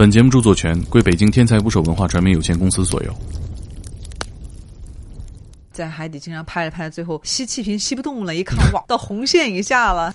本节目著作权归北京天才捕手文化传媒有限公司所有。在海底经常拍着拍，最后吸气瓶吸不动了，一看哇，到红线以下了。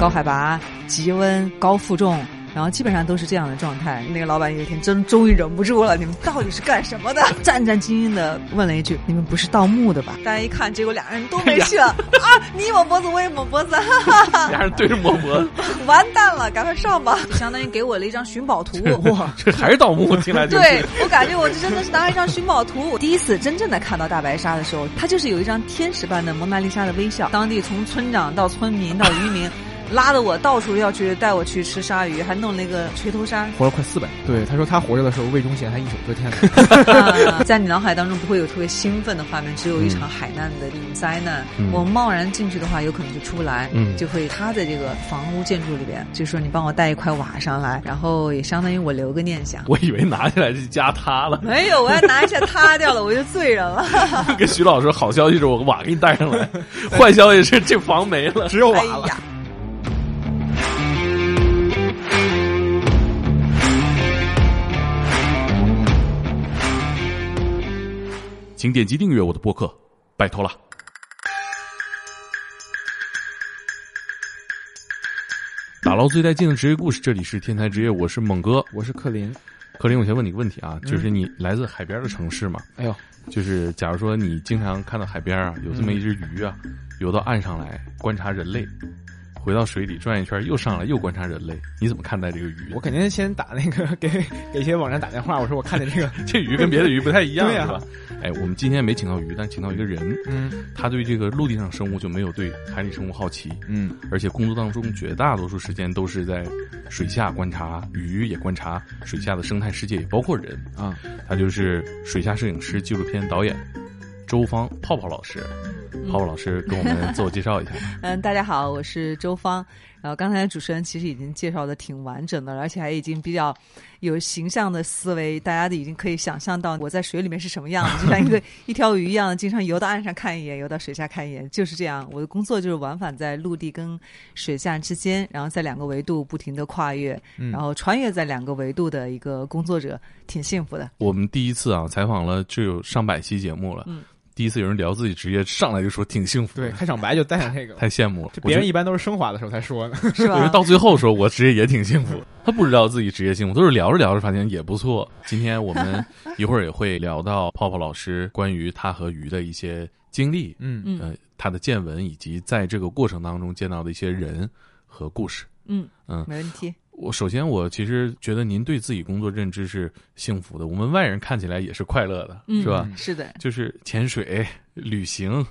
高海拔、极温、高负重。然后基本上都是这样的状态。那个老板有一天真终于忍不住了，你们到底是干什么的？战战兢兢的问了一句：“你们不是盗墓的吧？”大家一看，结果俩人都没去了 啊！你抹脖子，我也抹脖子，俩人对着抹脖子，完蛋了，赶快上吧！相当于给我了一张寻宝图。哇，这还是盗墓？听来 对我感觉我这真的是拿了一张寻宝图。我第一次真正的看到大白鲨的时候，它就是有一张天使般的蒙娜丽莎的微笑。当地从村长到村民到渔民。拉着我到处要去带我去吃鲨鱼，还弄那个锤头鲨，活了快四百。对，他说他活着的时候，魏忠贤还一手遮天呢。在你脑海当中不会有特别兴奋的画面，只有一场海难的这种灾难。我贸然进去的话，有可能就出不来，就会塌在这个房屋建筑里边。就说你帮我带一块瓦上来，然后也相当于我留个念想。我以为拿下来就加塌了，没有，我要拿一下塌掉了，我就罪人了。跟徐老师，好消息是我瓦给你带上来，坏消息是这房没了，只有瓦了。请点击订阅我的播客，拜托了。打捞最带劲的职业故事，这里是天才职业，我是猛哥，我是克林。克林，我先问你个问题啊，就是你来自海边的城市嘛？哎呦，就是假如说你经常看到海边啊，有这么一只鱼啊，游到岸上来观察人类。回到水里转一圈，又上来又观察人类，你怎么看待这个鱼？我肯定先打那个给给一些网站打电话，我说我看见这个 这鱼跟别的鱼不太一样，是吧？哎，我们今天没请到鱼，但请到一个人，嗯，他对这个陆地上生物就没有对海里生物好奇，嗯，而且工作当中绝大多数时间都是在水下观察鱼，也观察水下的生态世界，也包括人啊。他就是水下摄影师、纪录片导演周芳泡泡老师。泡泡老师跟我们自我介绍一下。嗯，大家好，我是周芳。然后刚才主持人其实已经介绍的挺完整的，而且还已经比较有形象的思维，大家都已经可以想象到我在水里面是什么样子，就像一个一条鱼一样，经常游到岸上看一眼，游到水下看一眼，就是这样。我的工作就是往返在陆地跟水下之间，然后在两个维度不停的跨越，然后穿越在两个维度的一个工作者，挺幸福的。我们第一次啊采访了就有上百期节目了。嗯。第一次有人聊自己职业，上来就说挺幸福。对，开场白就带上这个，太羡慕了。别人一般都是升华的时候才说呢，是吧？我觉得到最后说，我职业也挺幸福。他不知道自己职业幸福，都是聊着聊着发现也不错。今天我们一会儿也会聊到泡泡老师关于他和鱼的一些经历，嗯嗯，呃，他的见闻以及在这个过程当中见到的一些人和故事。嗯嗯，没问题。我首先，我其实觉得您对自己工作认知是幸福的，我们外人看起来也是快乐的，是吧？是的，就是潜水、旅行、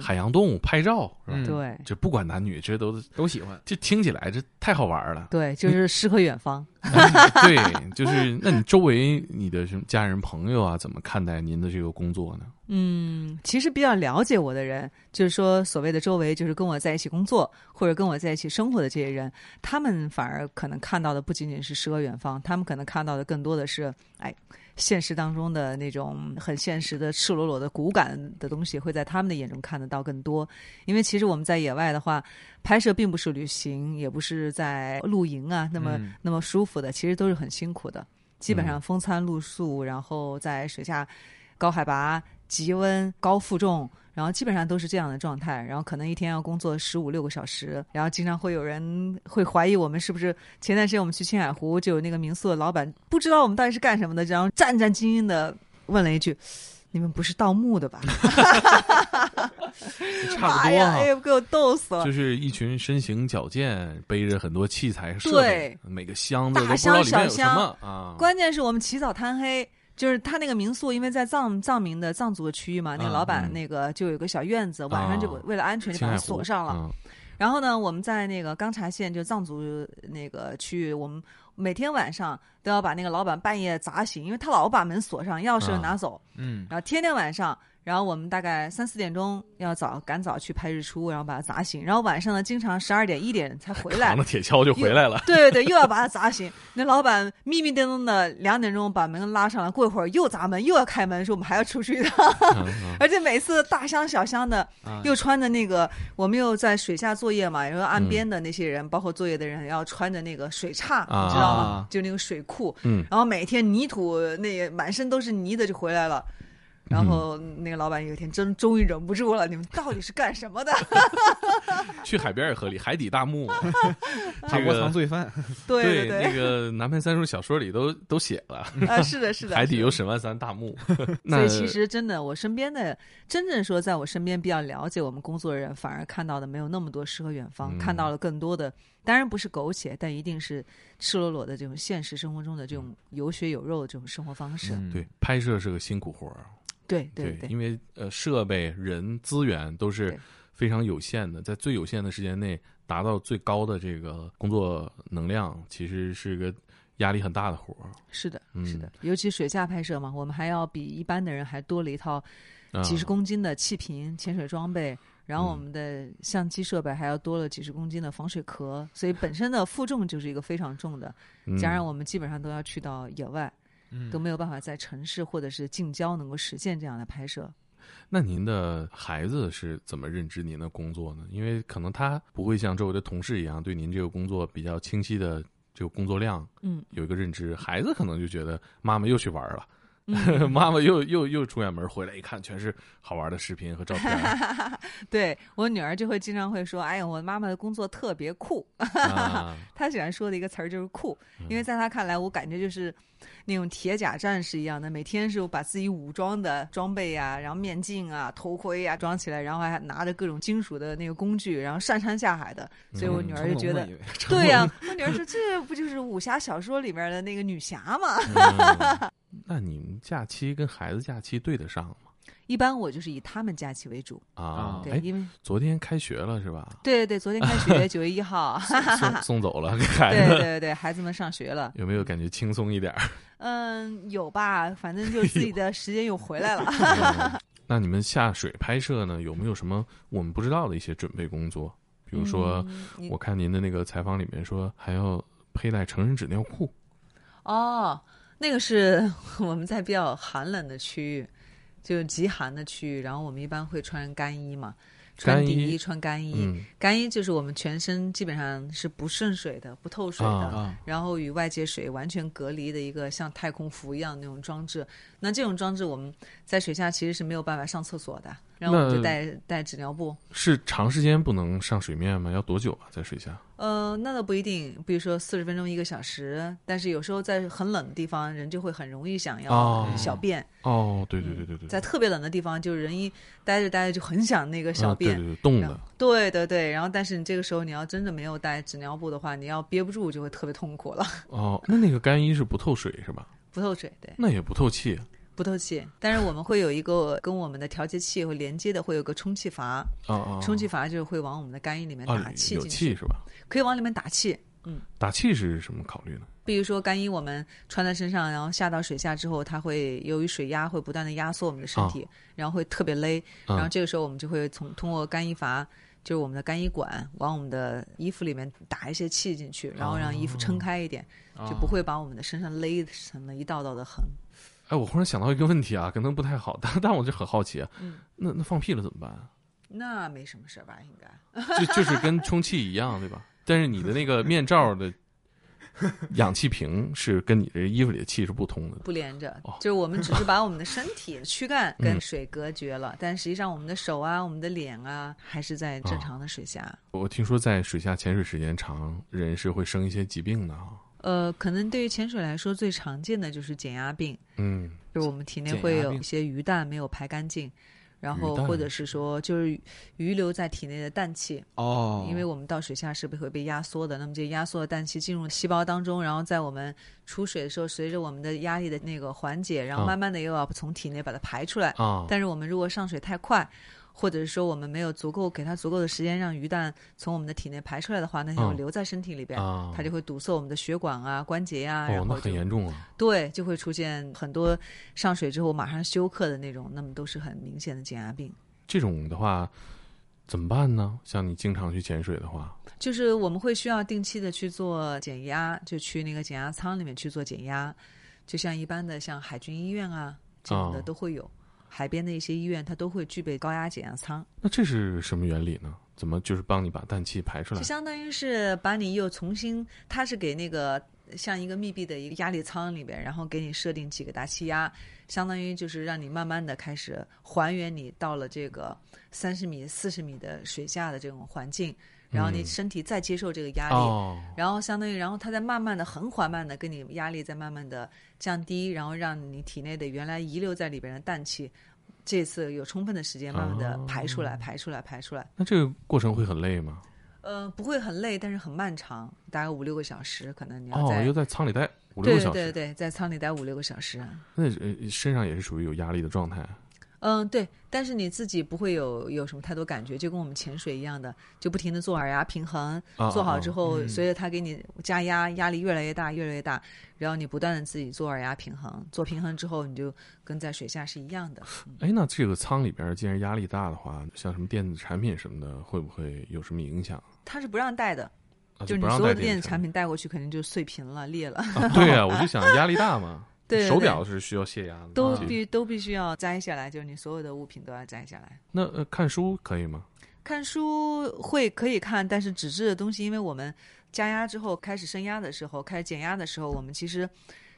海洋动物、拍照，是吧？对，就不管男女，这都都喜欢。这听起来这太好玩了。对，就是诗和远方。对，就是那你周围你的什么家人朋友啊，怎么看待您的这个工作呢？嗯，其实比较了解我的人，就是说所谓的周围，就是跟我在一起工作或者跟我在一起生活的这些人，他们反而可能看到的不仅仅是诗和远方，他们可能看到的更多的是，哎，现实当中的那种很现实的、赤裸裸的骨感的东西，会在他们的眼中看得到更多。因为其实我们在野外的话，拍摄并不是旅行，也不是在露营啊，那么那么舒服的，其实都是很辛苦的，基本上风餐露宿，然后在水下高海拔。极温、高负重，然后基本上都是这样的状态，然后可能一天要工作十五六个小时，然后经常会有人会怀疑我们是不是前段时间我们去青海湖，就有那个民宿的老板不知道我们到底是干什么的，然后战战兢兢的问了一句：“你们不是盗墓的吧？” 差不多哎呀，给我逗死了！就是一群身形矫健、背着很多器材设备，每个箱子都不知道里面有什么啊！关键是我们起早贪黑。就是他那个民宿，因为在藏藏民的藏族的区域嘛，那个老板那个就有个小院子，晚上就为了安全就把它锁上了。然后呢，我们在那个冈察县就藏族那个区域，我们每天晚上都要把那个老板半夜砸醒，因为他老把门锁上，钥匙拿走。嗯。然后天天晚上。然后我们大概三四点钟要早赶早去拍日出，然后把它砸醒。然后晚上呢，经常十二点一点才回来，扛着铁锹就回来了。对对对，又要把它砸醒。那老板迷迷瞪瞪的，两点钟把门拉上来，过一会儿又砸门，又要开门，说我们还要出去一趟。而且每次大箱小箱的，又穿着那个，我们又在水下作业嘛，然后岸边的那些人，包括作业的人，要穿着那个水叉，你知道吗？就那个水库。嗯。然后每天泥土那满身都是泥的就回来了。然后那个老板有一天真终于忍不住了，你们到底是干什么的？去海边也合理，海底大墓，这个藏罪犯。对对，那个南派三叔小说里都都写了啊，是的，是的，海底有沈万三大墓。所以其实真的，我身边的真正说在我身边比较了解我们工作的人，反而看到的没有那么多诗和远方，看到了更多的，当然不是苟且，但一定是赤裸裸的这种现实生活中的这种有血有肉的这种生活方式。对，拍摄是个辛苦活儿。对对对，因为呃，设备、人、资源都是非常有限的，在最有限的时间内达到最高的这个工作能量，其实是一个压力很大的活儿。是的，是的，尤其水下拍摄嘛，我们还要比一般的人还多了一套几十公斤的气瓶、潜水装备，然后我们的相机设备还要多了几十公斤的防水壳，所以本身的负重就是一个非常重的，加上我们基本上都要去到野外。都没有办法在城市或者是近郊能够实现这样的拍摄。那您的孩子是怎么认知您的工作呢？因为可能他不会像周围的同事一样对您这个工作比较清晰的这个工作量，嗯，有一个认知。孩子可能就觉得妈妈又去玩了。妈妈又又又出远门回来一看，全是好玩的视频和照片。对我女儿就会经常会说：“哎呀，我妈妈的工作特别酷。” 她喜欢说的一个词儿就是酷，因为在她看来，我感觉就是那种铁甲战士一样的，每天是把自己武装的装备呀，然后面镜啊、头盔呀装起来，然后还拿着各种金属的那个工具，然后上山下海的。所以我女儿就觉得，对呀，我女儿说：“这不就是武侠小说里面的那个女侠吗？”那你们假期跟孩子假期对得上吗？一般我就是以他们假期为主啊。对，因为昨天开学了是吧？对对，昨天开学，九月一号送 送走了孩子。对对对，孩子们上学了。有没有感觉轻松一点？嗯，有吧，反正就自己的时间又回来了。那你们下水拍摄呢？有没有什么我们不知道的一些准备工作？比如说，我看您的那个采访里面说还要佩戴成人纸尿裤。哦。那个是 我们在比较寒冷的区域，就极寒的区域，然后我们一般会穿干衣嘛，穿底衣，穿干衣。干衣就是我们全身基本上是不渗水的、不透水的，然后与外界水完全隔离的一个像太空服一样那种装置。那这种装置我们在水下其实是没有办法上厕所的。然后我们就带带纸尿布，是长时间不能上水面吗？要多久啊？在水下？呃，那倒不一定，比如说四十分钟、一个小时。但是有时候在很冷的地方，人就会很容易想要小便。哦，对对对对对。在特别冷的地方，就是人一待着待着就很想那个小便，对对冻的。对对对，然后但是你这个时候你要真的没有带纸尿布的话，你要憋不住就会特别痛苦了。哦，那那个干衣是不透水是吧？不透水，对。那也不透气。不透气，但是我们会有一个跟我们的调节器会连接的，会有个充气阀。哦充气阀就是会往我们的干衣里面打气进去，是吧？可以往里面打气。嗯。打气是什么考虑呢？比如说干衣我们穿在身上，然后下到水下之后，它会由于水压会不断的压缩我们的身体，然后会特别勒。然后这个时候我们就会从通过干衣阀，就是我们的干衣管，往我们的衣服里面打一些气进去，然后让衣服撑开一点，就不会把我们的身上勒成了一道道的痕。哎，我忽然想到一个问题啊，可能不太好，但但我就很好奇啊，那那放屁了怎么办？那没什么事吧？应该 就就是跟充气一样，对吧？但是你的那个面罩的氧气瓶是跟你这衣服里的气是不通的，不连着。就是我们只是把我们的身体躯干跟水隔绝了，但实际上我们的手啊、我们的脸啊，还是在正常的水下。我听说在水下潜水时间长，人是会生一些疾病的哈。呃，可能对于潜水来说，最常见的就是减压病。嗯，就是我们体内会有一些鱼蛋没有排干净，然后或者是说就是余留在体内的氮气。哦，因为我们到水下是不会被压缩的，那么这压缩的氮气进入细胞当中，然后在我们出水的时候，随着我们的压力的那个缓解，然后慢慢的又要从体内把它排出来。啊，但是我们如果上水太快。或者是说我们没有足够给它足够的时间让鱼蛋从我们的体内排出来的话，那就留在身体里边，它就会堵塞我们的血管啊、关节啊，然后很严重啊。对，就会出现很多上水之后马上休克的那种，那么都是很明显的减压病。这种的话怎么办呢？像你经常去潜水的话，就是我们会需要定期的去做减压，就去那个减压舱里面去做减压，就像一般的像海军医院啊这样的都会有。海边的一些医院，它都会具备高压减压舱。那这是什么原理呢？怎么就是帮你把氮气排出来？就相当于是把你又重新，它是给那个像一个密闭的一个压力舱里边，然后给你设定几个大气压，相当于就是让你慢慢的开始还原你到了这个三十米、四十米的水下的这种环境。然后你身体再接受这个压力，然后相当于，然后它再慢慢的、很缓慢的跟你压力在慢慢的降低，然后让你体内的原来遗留在里边的氮气，这次有充分的时间慢慢的排出来、排出来、排出来。那这个过程会很累吗？呃，不会很累，但是很漫长，大概五六个小时，可能你要在又在舱里待五六个小时，对对对，在舱里待五六个小时。那身上也是属于有压力的状态。嗯，对，但是你自己不会有有什么太多感觉，就跟我们潜水一样的，就不停的做耳压平衡，做好之后，随着它给你加压，压力越来越大，越来越大，然后你不断的自己做耳压平衡，做平衡之后，你就跟在水下是一样的。哎，那这个舱里边既然压力大的话，像什么电子产品什么的，会不会有什么影响？它是不让带的，就你所有的电子产品带过去，肯定就碎屏了，裂了。对呀，我就 想压力大嘛。对，手表是需要泄压的，都必都必须要摘下来，就是你所有的物品都要摘下来。那呃，看书可以吗？看书会可以看，但是纸质的东西，因为我们加压之后开始升压的时候，开始减压的时候，我们其实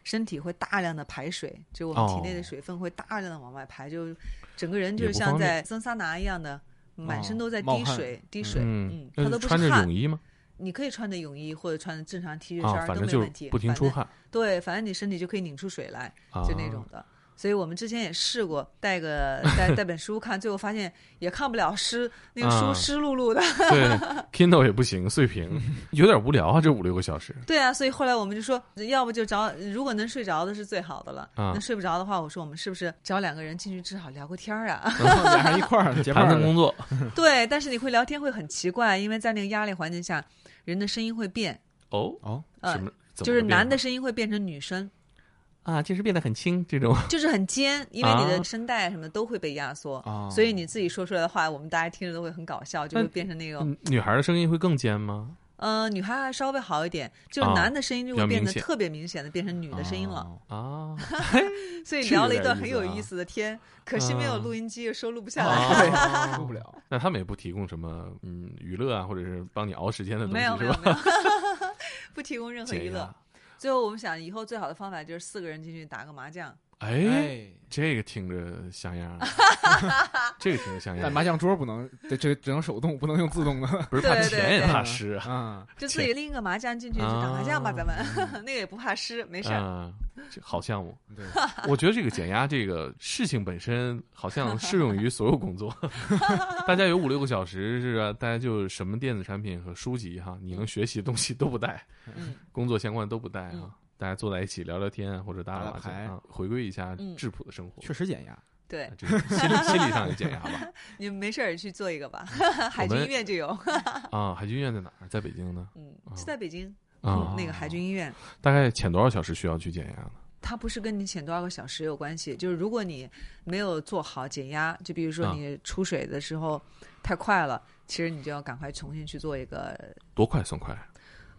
身体会大量的排水，就我们体内的水分会大量的往外排，就整个人就是像在蒸桑拿一样的，满身都在滴水滴水。嗯，他都不是穿着泳衣吗？你可以穿的泳衣或者穿的正常 T 恤衫都没问题，不停出汗。对，反正你身体就可以拧出水来，就那种的。所以我们之前也试过带个带带本书看，最后发现也看不了湿，那个书湿漉漉的。对，Kindle 也不行，碎屏，有点无聊啊，这五六个小时。对啊，所以后来我们就说，要不就找，如果能睡着的是最好的了。那睡不着的话，我说我们是不是找两个人进去至少聊个天儿啊？俩人一块儿 谈谈工作。对，但是你会聊天会很奇怪，因为在那个压力环境下。人的声音会变。哦？哦，什么？就是男的声音会变成女生。啊，就是变得很轻，这种。就是很尖，因为你的声带什么都会被压缩，啊所以你自己说出来的话，我们大家听着都会很搞笑，就会变成那种女孩的声音会更尖吗？呃，女孩还稍微好一点，就是男的声音就会变得特别明显的变成女的声音了啊。所以聊了一段很有意思的天，可惜没有录音机，又收录不 下来，录不了。那他们也不提供什么嗯娱乐啊，或者是帮你熬时间的东西，没有？不提供任何娱乐。最后我们想，以后最好的方法就是四个人进去打个麻将。哎，这个听着像样，这个听着像样。但麻将桌不能，这这只能手动，不能用自动的，不是怕钱也怕湿啊。就自己拎一个麻将进去就打麻将吧，咱们 那个也不怕湿，没事儿。好项目，对，我觉得这个减压这个事情本身好像适用于所有工作。大家有五六个小时是吧？大家就什么电子产品和书籍哈，你能学习的东西都不带，工作相关都不带啊。大家坐在一起聊聊天或者打打牌，回归一下质朴的生活，确实减压。对，心理心理上也减压吧。你们没事儿去做一个吧，海军医院就有。啊，海军医院在哪儿？在北京呢？嗯，是在北京。啊，那个海军医院。大概潜多少小时需要去减压呢？它不是跟你潜多少个小时有关系，就是如果你没有做好减压，就比如说你出水的时候太快了，其实你就要赶快重新去做一个。多快算快？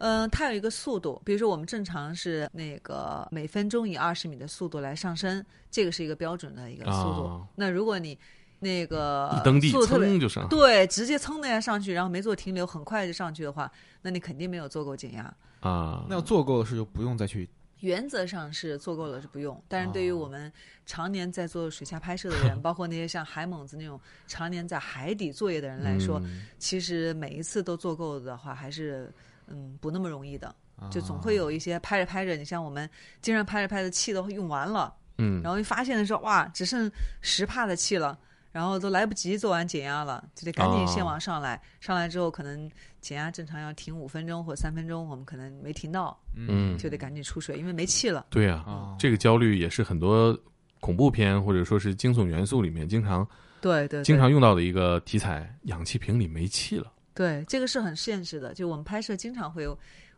嗯，它有一个速度，比如说我们正常是那个每分钟以二十米的速度来上升，这个是一个标准的一个速度。那如果你那个一登地蹭就上，对，直接蹭的呀上去，然后没做停留，很快就上去的话，那你肯定没有做够减压啊。那要做够的是就不用再去。原则上是做够了是不用，但是对于我们常年在做水下拍摄的人，包括那些像海猛子那种常年在海底作业的人来说，其实每一次都做够的话，还是。嗯，不那么容易的，就总会有一些拍着拍着，你像我们经常拍着拍着气都用完了，嗯，然后一发现的时候，哇，只剩十帕的气了，然后都来不及做完减压了，就得赶紧先往上来，上来之后可能减压正常要停五分钟或三分钟，我们可能没停到，嗯，就得赶紧出水，因为没气了。对呀，这个焦虑也是很多恐怖片或者说是惊悚元素里面经常对对，经常用到的一个题材，氧气瓶里没气了。对，这个是很现实的。就我们拍摄经常会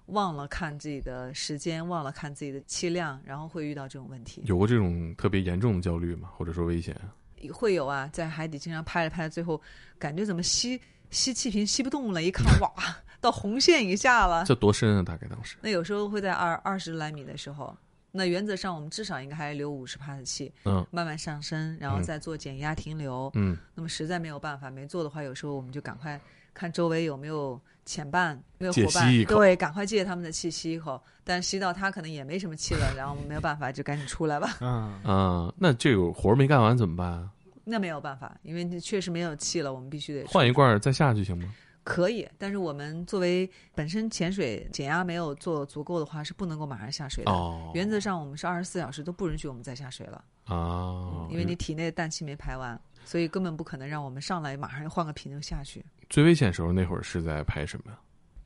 忘了看自己的时间，忘了看自己的气量，然后会遇到这种问题。有过这种特别严重的焦虑吗？或者说危险？会有啊，在海底经常拍着拍，最后感觉怎么吸吸气瓶吸不动了，一看 哇，到红线以下了。这多深啊？大概当时？那有时候会在二二十来米的时候。那原则上，我们至少应该还留五十帕的气，嗯，慢慢上升，然后再做减压停留，嗯。那么实在没有办法没做的话，有时候我们就赶快看周围有没有潜伴，没有伙伴，对，赶快借他们的气吸一口。但吸到他可能也没什么气了，然后没有办法，就赶紧出来吧。嗯 嗯，那这个活没干完怎么办？那没有办法，因为确实没有气了，我们必须得换一罐再下去行吗？可以，但是我们作为本身潜水减压没有做足够的话，是不能够马上下水的。哦，原则上我们是二十四小时都不允许我们再下水了啊，因为你体内的氮气没排完，所以根本不可能让我们上来马上换个瓶就下去。最危险时候那会儿是在拍什么？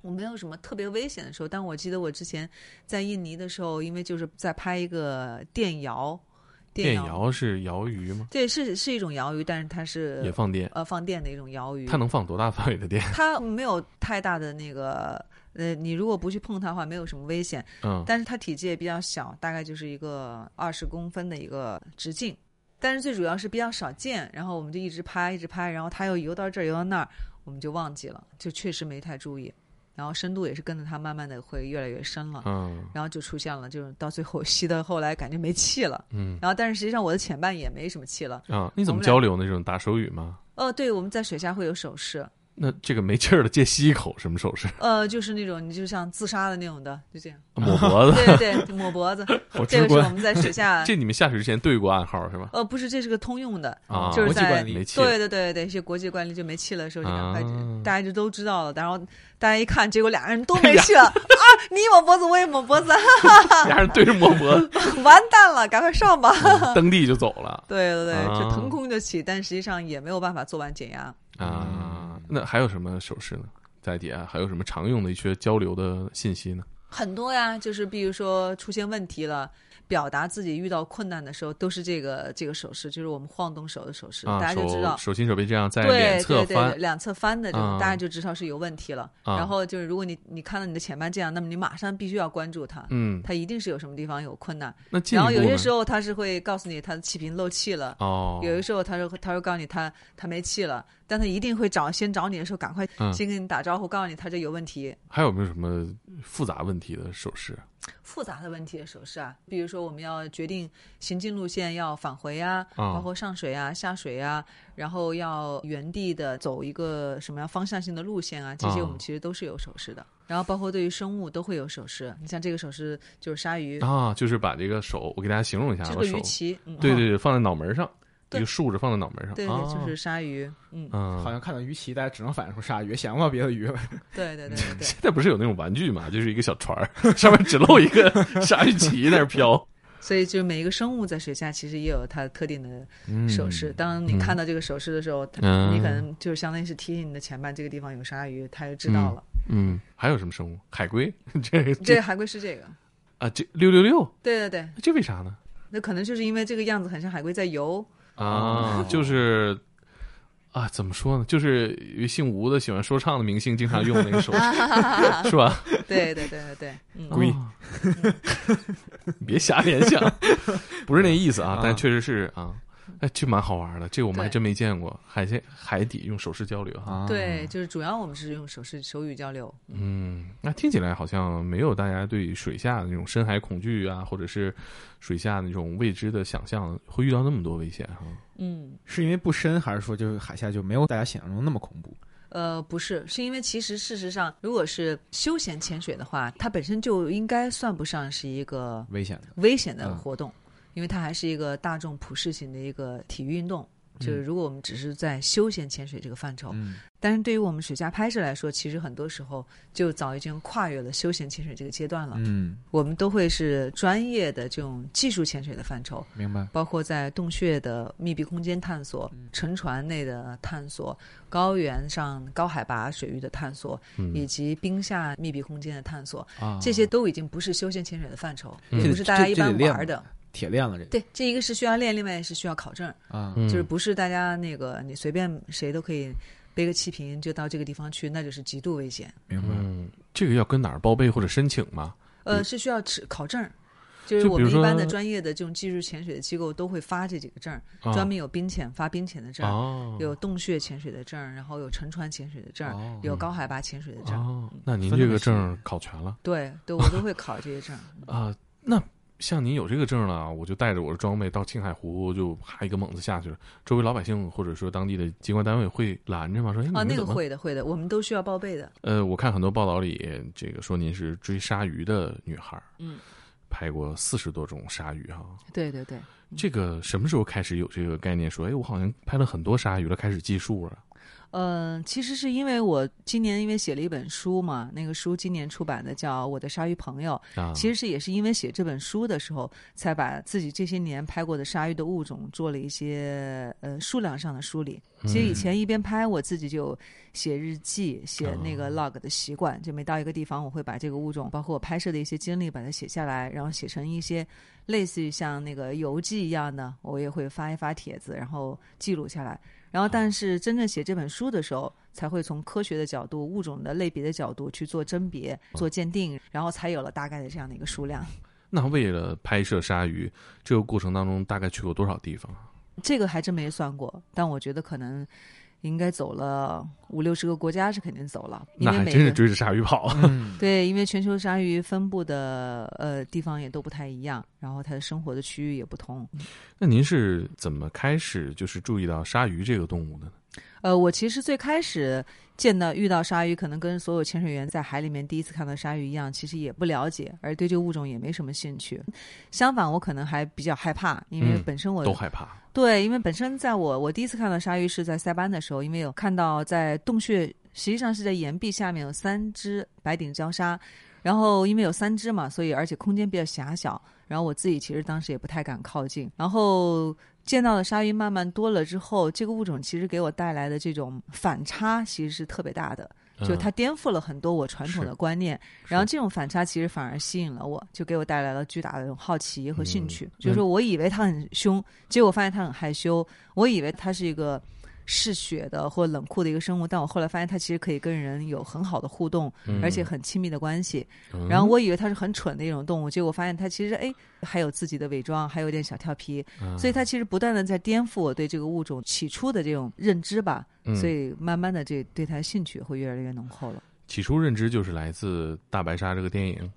我没有什么特别危险的时候，但我记得我之前在印尼的时候，因为就是在拍一个电摇。电摇是摇鱼吗？对，是是一种摇鱼，但是它是也放电，呃，放电的一种摇鱼。它能放多大范围的电？它没有太大的那个，呃，你如果不去碰它的话，没有什么危险。嗯，但是它体积也比较小，大概就是一个二十公分的一个直径。但是最主要是比较少见，然后我们就一直拍，一直拍，然后它又游到这儿，游到那儿，我们就忘记了，就确实没太注意。然后深度也是跟着它慢慢的会越来越深了，嗯，然后就出现了，就是到最后吸到后来感觉没气了，嗯，然后但是实际上我的前半也没什么气了，啊，你怎么交流呢？这种打手语吗？哦，对，我们在水下会有手势。那这个没气儿的借吸一口什么手势？呃，就是那种你就像自杀的那种的，就这样抹脖子。对对对，抹脖子。这个是我们在水下。这你们下水之前对过暗号是吧？呃，不是，这是个通用的啊，就是在没气。对对对对，一些国际惯例就没气了的时候就赶快，大家就都知道了。然后大家一看，结果俩人都 没气了 啊！你抹脖子，我也抹脖子，俩人对着抹脖子，完蛋了，赶快上吧！蹬地就走了。对对对，就腾空就起，但实际上也没有办法做完减压啊。那还有什么手势呢？在底下还有什么常用的一些交流的信息呢？很多呀，就是比如说出现问题了。表达自己遇到困难的时候，都是这个这个手势，就是我们晃动手的手势，大家就知道手心手背这样在两侧翻，两侧翻的这种，大家就知道是有问题了。然后就是如果你你看到你的前半这样，那么你马上必须要关注他，嗯，他一定是有什么地方有困难。那然后有些时候他是会告诉你他的气瓶漏气了，哦，有的时候他说他说告诉你他他没气了，但他一定会找先找你的时候赶快先跟你打招呼，告诉你他这有问题。还有没有什么复杂问题的手势？复杂的问题的手势啊，比如说我们要决定行进路线要返回啊，包括上水啊、下水啊，然后要原地的走一个什么样方向性的路线啊，这些我们其实都是有手势的。然后包括对于生物都会有手势，你像这个手势就是鲨鱼啊，就是把这个手我给大家形容一下，这个鱼鳍，对对对，放在脑门上。一个竖着放在脑门上，对对，就是鲨鱼，嗯，好像看到鱼鳍，大家只能反映出鲨鱼，想不到别的鱼了。对对对对。现在不是有那种玩具嘛，就是一个小船儿，上面只露一个鲨鱼鳍在那飘。所以，就每一个生物在水下其实也有它特定的手势。当你看到这个手势的时候，你可能就相当于是提醒你的前半这个地方有鲨鱼，它就知道了。嗯，还有什么生物？海龟？这这海龟是这个啊？这六六六？对对对，这为啥呢？那可能就是因为这个样子很像海龟在游。啊，就是啊，怎么说呢？就是一姓吴的喜欢说唱的明星经常用那个手势，是吧？对对对对对，龟，别瞎联想，不是那意思啊，但确实是啊。哎，这蛮好玩的，这个我们还真没见过。海鲜海底用手势交流哈，对，就是主要我们是用手势手语交流。嗯，那听起来好像没有大家对水下的那种深海恐惧啊，或者是水下那种未知的想象，会遇到那么多危险哈。嗯，是因为不深，还是说就是海下就没有大家想象中那么恐怖？呃，不是，是因为其实事实上，如果是休闲潜水的话，它本身就应该算不上是一个危险的危险的活动。因为它还是一个大众普适型的一个体育运动，就是如果我们只是在休闲潜水这个范畴，但是对于我们水下拍摄来说，其实很多时候就早已经跨越了休闲潜水这个阶段了。嗯，我们都会是专业的这种技术潜水的范畴，明白？包括在洞穴的密闭空间探索、沉船内的探索、高原上高海拔水域的探索，以及冰下密闭空间的探索，这些都已经不是休闲潜水的范畴，也不是大家一般玩的。铁链了。这对，这一个是需要练，另外是需要考证啊，就是不是大家那个你随便谁都可以背个气瓶就到这个地方去，那就是极度危险。明白？嗯，这个要跟哪儿报备或者申请吗？呃，是需要持考证。就是我们一般的专业的这种技术潜水的机构都会发这几个证专门有冰潜发冰潜的证有洞穴潜水的证然后有沉船潜水的证有高海拔潜水的证那您这个证考全了？对，对我都会考这些证 啊。那像您有这个证了，我就带着我的装备到青海湖就啪一个猛子下去了。周围老百姓或者说当地的机关单位会拦着吗？说啊，那个会的，会的，我们都需要报备的。呃，我看很多报道里这个说您是追鲨鱼的女孩嗯。拍过四十多种鲨鱼哈，对对对，这个什么时候开始有这个概念？说，哎，我好像拍了很多鲨鱼了，开始计数了。嗯，其实是因为我今年因为写了一本书嘛，那个书今年出版的叫《我的鲨鱼朋友》，其实是也是因为写这本书的时候，才把自己这些年拍过的鲨鱼的物种做了一些呃数量上的梳理。其实以前一边拍，我自己就写日记、写那个 log 的习惯，就每到一个地方，我会把这个物种，包括我拍摄的一些经历，把它写下来，然后写成一些类似于像那个游记一样的，我也会发一发帖子，然后记录下来。然后，但是真正写这本书的时候，才会从科学的角度、物种的类别的角度去做甄别、做鉴定，然后才有了大概的这样的一个数量。那为了拍摄鲨鱼，这个过程当中大概去过多少地方？这个还真没算过，但我觉得可能。应该走了五六十个国家是肯定走了，那还真是追着鲨鱼跑。对，因为全球鲨鱼分布的呃地方也都不太一样，然后它的生活的区域也不同。那您是怎么开始就是注意到鲨鱼这个动物的呢？呃，我其实最开始见到遇到鲨鱼，可能跟所有潜水员在海里面第一次看到鲨鱼一样，其实也不了解，而对这个物种也没什么兴趣。相反，我可能还比较害怕，因为本身我都害怕。对，因为本身在我我第一次看到鲨鱼是在塞班的时候，因为有看到在洞穴，实际上是在岩壁下面有三只白顶礁鲨，然后因为有三只嘛，所以而且空间比较狭小，然后我自己其实当时也不太敢靠近，然后。见到的鲨鱼慢慢多了之后，这个物种其实给我带来的这种反差其实是特别大的，就它颠覆了很多我传统的观念，然后这种反差其实反而吸引了我，就给我带来了巨大的这种好奇和兴趣。就是说我以为它很凶，结果发现它很害羞，我以为它是一个。嗜血的或冷酷的一个生物，但我后来发现它其实可以跟人有很好的互动，而且很亲密的关系。然后我以为它是很蠢的一种动物，结果发现它其实哎还有自己的伪装，还有点小调皮。所以它其实不断的在颠覆我对这个物种起初的这种认知吧。所以慢慢的这对它的兴趣会越来越浓厚了。起初认知就是来自《大白鲨》这个电影。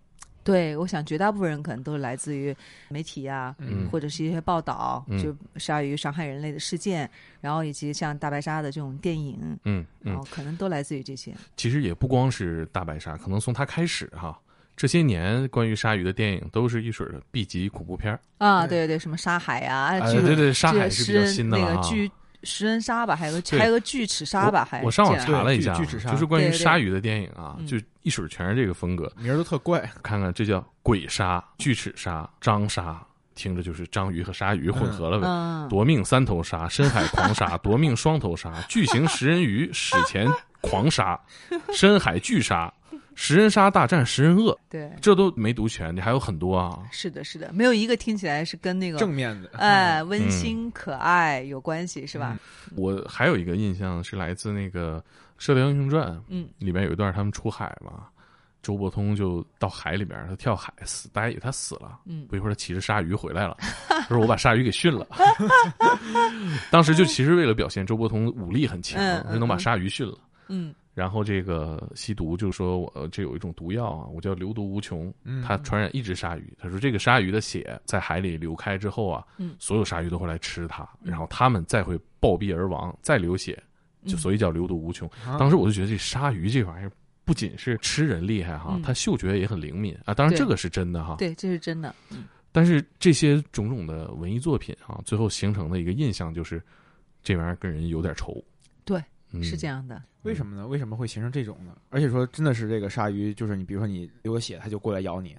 对，我想绝大部分人可能都是来自于媒体呀，或者是一些报道，就鲨鱼伤害人类的事件，然后以及像大白鲨的这种电影，嗯，然后可能都来自于这些。其实也不光是大白鲨，可能从它开始哈，这些年关于鲨鱼的电影都是一水的 B 级恐怖片啊，对对，什么沙海啊，对对，沙海是比较新的那个巨。食人鲨吧，还有个还有个巨齿鲨吧，还我上网查了一下，巨齿鲨就是关于鲨鱼的电影啊，就一水全是这个风格，名儿都特怪。看看这叫鬼鲨、巨齿鲨、章鲨，听着就是章鱼和鲨鱼混合了呗。夺命三头鲨、深海狂鲨、夺命双头鲨、巨型食人鱼、史前狂鲨、深海巨鲨。食人鲨大战食人鳄，对，这都没读全，你还有很多啊。是的，是的，没有一个听起来是跟那个正面的，哎，温馨可爱有关系，是吧？我还有一个印象是来自那个《射雕英雄传》，嗯，里面有一段他们出海嘛，周伯通就到海里边，他跳海死，大家以为他死了，嗯，不一会儿他骑着鲨鱼回来了，他说我把鲨鱼给训了，当时就其实为了表现周伯通武力很强，就能把鲨鱼训了，嗯。然后这个吸毒就说：“我这有一种毒药啊，我叫流毒无穷，它传染一只鲨鱼。他说这个鲨鱼的血在海里流开之后啊，所有鲨鱼都会来吃它，然后它们再会暴毙而亡，再流血，就所以叫流毒无穷。当时我就觉得这鲨鱼这玩意儿不仅是吃人厉害哈，它嗅觉也很灵敏啊。当然这个是真的哈，对，这是真的。但是这些种种的文艺作品啊，最后形成的一个印象就是这玩意儿跟人有点仇。对。”是这样的，为什么呢？为什么会形成这种呢？而且说，真的是这个鲨鱼，就是你，比如说你流个血，它就过来咬你，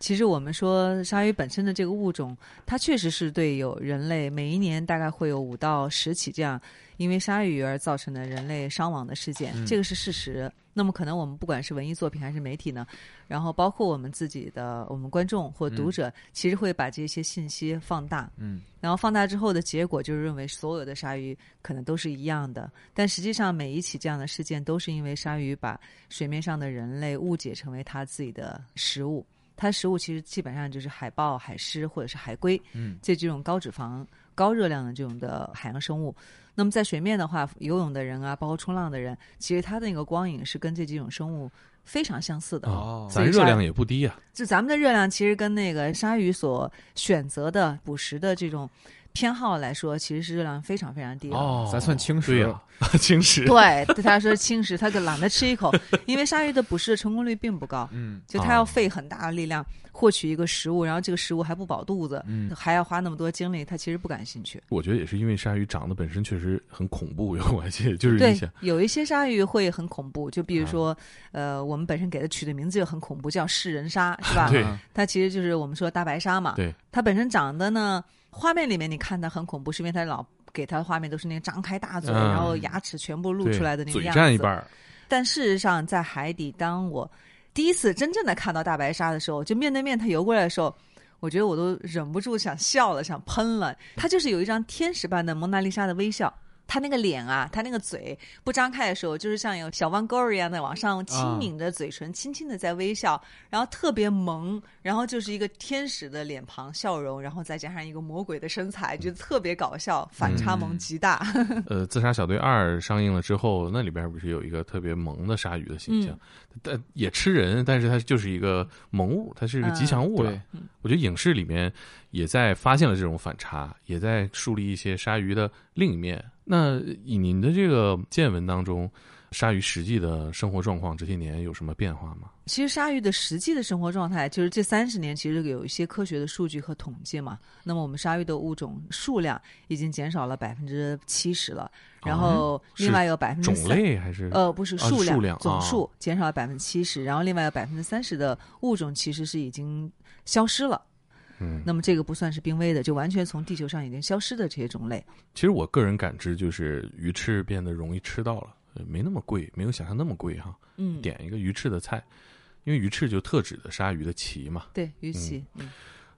其实我们说鲨鱼本身的这个物种，它确实是对有人类每一年大概会有五到十起这样因为鲨鱼而造成的人类伤亡的事件，这个是事实。那么可能我们不管是文艺作品还是媒体呢，然后包括我们自己的我们观众或读者，其实会把这些信息放大，嗯，然后放大之后的结果就是认为所有的鲨鱼可能都是一样的，但实际上每一起这样的事件都是因为鲨鱼把水面上的人类误解成为它自己的食物。它食物其实基本上就是海豹、海狮或者是海龟，嗯，这几种高脂肪、高热量的这种的海洋生物。那么在水面的话，游泳的人啊，包括冲浪的人，其实他的那个光影是跟这几种生物非常相似的。哦，咱热量也不低呀。就咱们的热量其实跟那个鲨鱼所选择的捕食的这种。偏好来说，其实是热量非常非常低的。哦，咱算轻食了，轻食。对，对他说轻食，他就懒得吃一口，因为鲨鱼的捕食的成功率并不高。嗯，就他要费很大的力量获取一个食物，然后这个食物还不饱肚子，嗯，还要花那么多精力，他其实不感兴趣。我觉得也是因为鲨鱼长得本身确实很恐怖有关系，就是对，有一些鲨鱼会很恐怖，就比如说，呃，我们本身给它取的名字就很恐怖，叫噬人鲨，是吧？对，它其实就是我们说大白鲨嘛。对，它本身长得呢。画面里面你看他很恐怖，是因为他老给他的画面都是那个张开大嘴，然后牙齿全部露出来的那个样子。嘴占一半。但事实上，在海底，当我第一次真正的看到大白鲨的时候，就面对面它游过来的时候，我觉得我都忍不住想笑了，想喷了。它就是有一张天使般的蒙娜丽莎的微笑。他那个脸啊，他那个嘴不张开的时候，就是像有小弯钩一样的往上轻抿着嘴唇，轻轻的在微笑，然后特别萌，然后就是一个天使的脸庞笑容，然后再加上一个魔鬼的身材，就特别搞笑，反差萌极大。呃，《自杀小队二》上映了之后，那里边不是有一个特别萌的鲨鱼的形象，但也吃人，但是它就是一个萌物，它是一个吉祥物了。我觉得影视里面也在发现了这种反差，也在树立一些鲨鱼的另一面。那以您的这个见闻当中，鲨鱼实际的生活状况这些年有什么变化吗？其实鲨鱼的实际的生活状态，就是这三十年其实有一些科学的数据和统计嘛。那么我们鲨鱼的物种数量已经减少了百分之七十了，然后另外有百分之种类还是呃不是数量量总数减少了百分之七十，然后另外有百分之三十的物种其实是已经消失了。嗯，那么这个不算是濒危的，就完全从地球上已经消失的这些种类。其实我个人感知就是鱼翅变得容易吃到了，没那么贵，没有想象那么贵哈。嗯，点一个鱼翅的菜，因为鱼翅就特指的鲨鱼的鳍嘛。对，鱼鳍。嗯。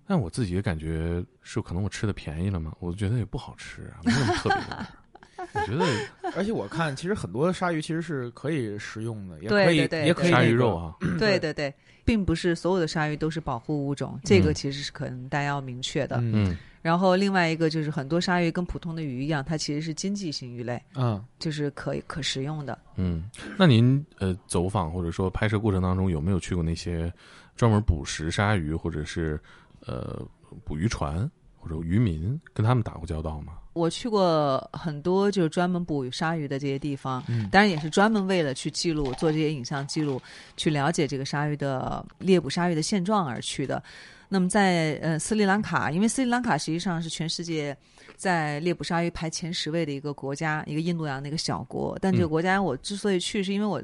但我自己也感觉是，可能我吃的便宜了嘛，我觉得也不好吃啊，没那么特别。我觉得，而且我看，其实很多鲨鱼其实是可以食用的，也可以，也可以鲨鱼肉啊。对对对。并不是所有的鲨鱼都是保护物种，这个其实是可能大家要明确的。嗯，然后另外一个就是很多鲨鱼跟普通的鱼一样，它其实是经济型鱼类，嗯，就是可以可食用的。嗯，那您呃走访或者说拍摄过程当中有没有去过那些专门捕食鲨鱼或者是呃捕鱼船或者渔民跟他们打过交道吗？我去过很多就是专门捕鲨鱼的这些地方，嗯当然也是专门为了去记录、做这些影像记录，去了解这个鲨鱼的猎捕鲨鱼的现状而去的。那么在呃斯里兰卡，因为斯里兰卡实际上是全世界在猎捕鲨鱼排前十位的一个国家，一个印度洋的一个小国。但这个国家我之所以去，是因为我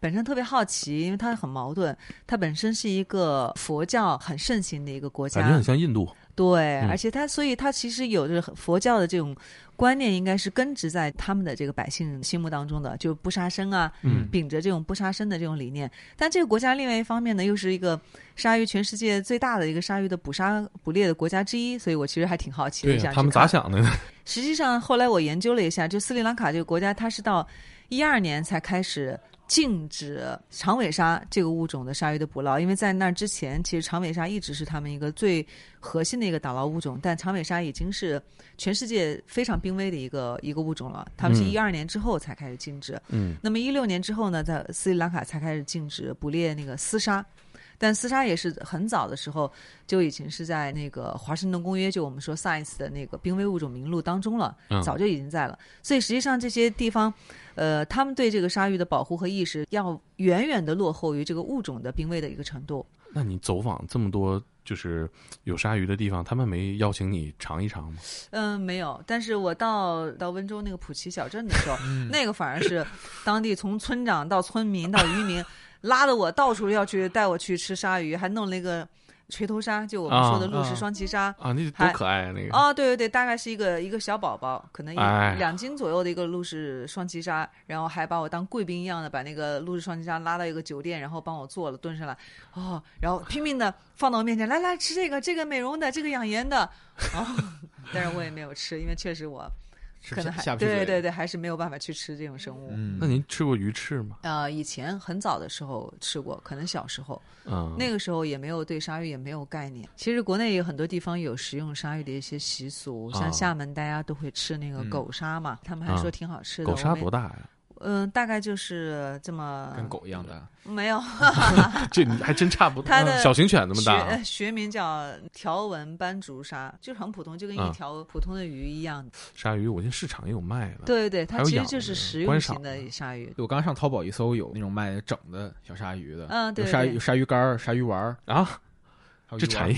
本身特别好奇，因为它很矛盾，它本身是一个佛教很盛行的一个国家，感觉很像印度。对，而且他，所以他其实有着佛教的这种观念，应该是根植在他们的这个百姓心目当中的，就不杀生啊，秉着这种不杀生的这种理念。但这个国家另外一方面呢，又是一个鲨鱼全世界最大的一个鲨鱼的捕杀捕猎的国家之一，所以我其实还挺好奇的。他们咋想的呢？实际上，后来我研究了一下，就斯里兰卡这个国家，它是到一二年才开始。禁止长尾鲨这个物种的鲨鱼的捕捞，因为在那之前，其实长尾鲨一直是他们一个最核心的一个打捞物种。但长尾鲨已经是全世界非常濒危的一个一个物种了。他们是一二年之后才开始禁止。嗯。那么一六年之后呢，在斯里兰卡才开始禁止捕猎那个丝鲨。但厮杀也是很早的时候就已经是在那个华盛顿公约，就我们说 Science 的那个濒危物种名录当中了，早就已经在了。所以实际上这些地方，呃，他们对这个鲨鱼的保护和意识要远远的落后于这个物种的濒危的一个程度。那你走访这么多就是有鲨鱼的地方，他们没邀请你尝一尝吗？嗯，没有。但是我到到温州那个普奇小镇的时候，那个反而是当地从村长到村民到渔民。拉着我到处要去带我去吃鲨鱼，还弄了一个锤头鲨，就我们说的陆氏双鳍鲨啊，那多可爱啊那个！啊，对对对，大概是一个一个小宝宝，可能一两斤左右的一个陆氏双鳍鲨，然后还把我当贵宾一样的把那个陆氏双鳍鲨拉到一个酒店，然后帮我做了炖上来，哦，然后拼命的放到我面前，来来吃这个，这个美容的，这个养颜的，哦，但是我也没有吃，因为确实我。可能还对对对，还是没有办法去吃这种生物。嗯，那您吃过鱼翅吗？呃，以前很早的时候吃过，可能小时候，嗯，那个时候也没有对鲨鱼也没有概念。其实国内有很多地方有食用鲨鱼的一些习俗，像厦门大家都会吃那个狗鲨嘛，他们还说挺好吃的。狗鲨多大呀？嗯，大概就是这么跟狗一样的，没有，这你还真差不多。它的小型犬那么大，学名叫条纹斑竹鲨，就是很普通，就跟一条普通的鱼一样。鲨鱼，我见市场也有卖的。对对对，它其实就是食用型的鲨鱼。我刚上淘宝一搜，有那种卖整的小鲨鱼的，嗯，对，鲨鱼鲨鱼干、鲨鱼丸啊。这产业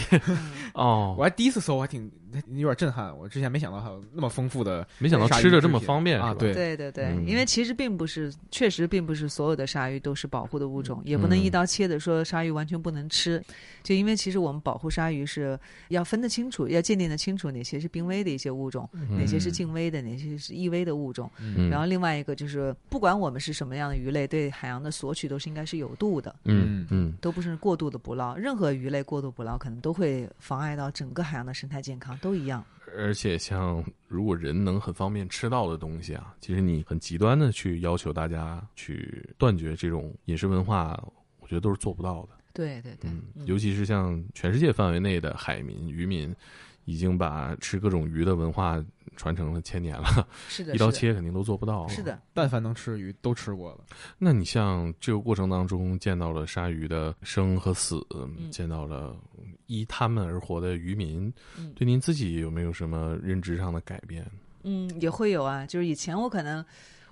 哦，我还第一次搜，我还挺有点震撼。我之前没想到还有那么丰富的，没想到吃的这么方便啊！对对对对，因为其实并不是，确实并不是所有的鲨鱼都是保护的物种，也不能一刀切的说鲨鱼完全不能吃。就因为其实我们保护鲨鱼是要分得清楚，要鉴定的清楚哪些是濒危的一些物种，哪些是近危的，哪些是易危的物种。然后另外一个就是，不管我们是什么样的鱼类，对海洋的索取都是应该是有度的。嗯嗯，都不是过度的捕捞，任何鱼类过度捕捞可能都会妨碍到整个海洋的生态健康，都一样。而且像如果人能很方便吃到的东西啊，其实你很极端的去要求大家去断绝这种饮食文化，我觉得都是做不到的。对对对，尤其是像全世界范围内的海民、渔民，已经把吃各种鱼的文化传承了千年了。是的，一刀切肯定都做不到。是的，但凡能吃鱼都吃过了。那你像这个过程当中见到了鲨鱼的生和死，见到了依他们而活的渔民，对您自己有没有什么认知上的改变？嗯，也会有啊。就是以前我可能。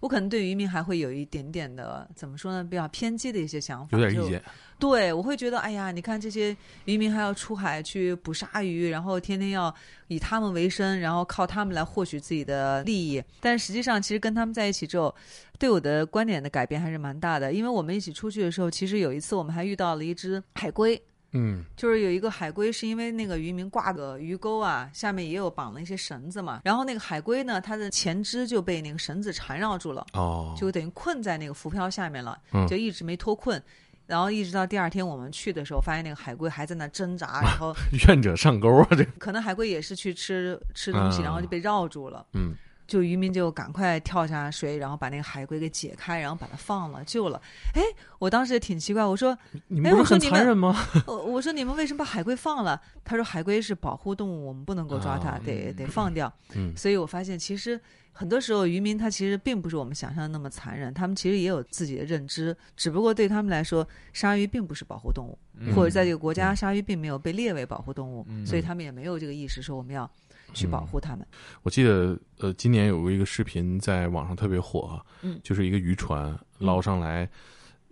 我可能对渔民还会有一点点的怎么说呢？比较偏激的一些想法，有点意见。对，我会觉得，哎呀，你看这些渔民还要出海去捕鲨鱼，然后天天要以他们为生，然后靠他们来获取自己的利益。但实际上，其实跟他们在一起之后，对我的观点的改变还是蛮大的。因为我们一起出去的时候，其实有一次我们还遇到了一只海龟。嗯，就是有一个海龟，是因为那个渔民挂个鱼钩啊，下面也有绑了一些绳子嘛。然后那个海龟呢，它的前肢就被那个绳子缠绕住了，哦，就等于困在那个浮漂下面了，就一直没脱困。然后一直到第二天我们去的时候，发现那个海龟还在那挣扎，然后愿者上钩啊，这可能海龟也是去吃吃东西，然后就被绕住了。嗯。就渔民就赶快跳下水，然后把那个海龟给解开，然后把它放了，救了。哎，我当时也挺奇怪，我说：“你们不是很残忍吗？” 我说：“你们为什么把海龟放了？”他说：“海龟是保护动物，我们不能够抓它，得得放掉。”嗯，所以我发现其实很多时候渔民他其实并不是我们想象的那么残忍，他们其实也有自己的认知，只不过对他们来说，鲨鱼并不是保护动物，或者在这个国家鲨鱼并没有被列为保护动物，所以他们也没有这个意识说我们要。去保护他们。我记得，呃，今年有过一个视频在网上特别火，嗯，就是一个渔船捞上来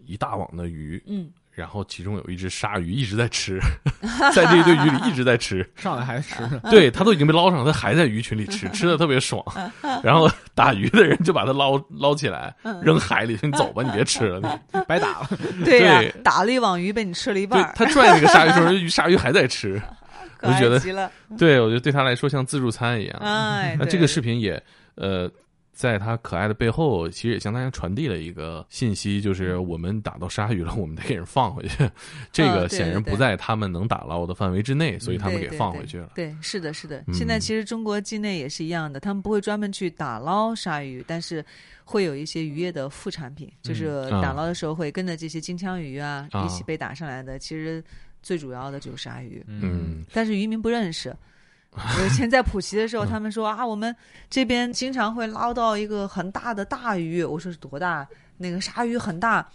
一大网的鱼，嗯，然后其中有一只鲨鱼一直在吃，在这一堆鱼里一直在吃，上来还吃，对，它都已经被捞上，它还在鱼群里吃，吃的特别爽。然后打鱼的人就把它捞捞起来，扔海里，你走吧，你别吃了，你。白打了。对呀，打了一网鱼被你吃了一半。他拽那个鲨鱼时候，鲨鱼还在吃。我就觉得，对我觉得对他来说像自助餐一样。哎，那这个视频也，呃，在他可爱的背后，其实也向大家传递了一个信息，就是我们打到鲨鱼了，我们得给人放回去。这个显然不在他们能打捞的范围之内，所以他们给放回去了。对，是的，是的。现在其实中国境内也是一样的，他们不会专门去打捞鲨鱼，但是会有一些渔业的副产品，就是打捞的时候会跟着这些金枪鱼啊一起被打上来的。其实。最主要的就是鲨鱼，嗯，但是渔民不认识。以前在普吉的时候，他们说啊，我们这边经常会捞到一个很大的大鱼。我说是多大？那个鲨鱼很大。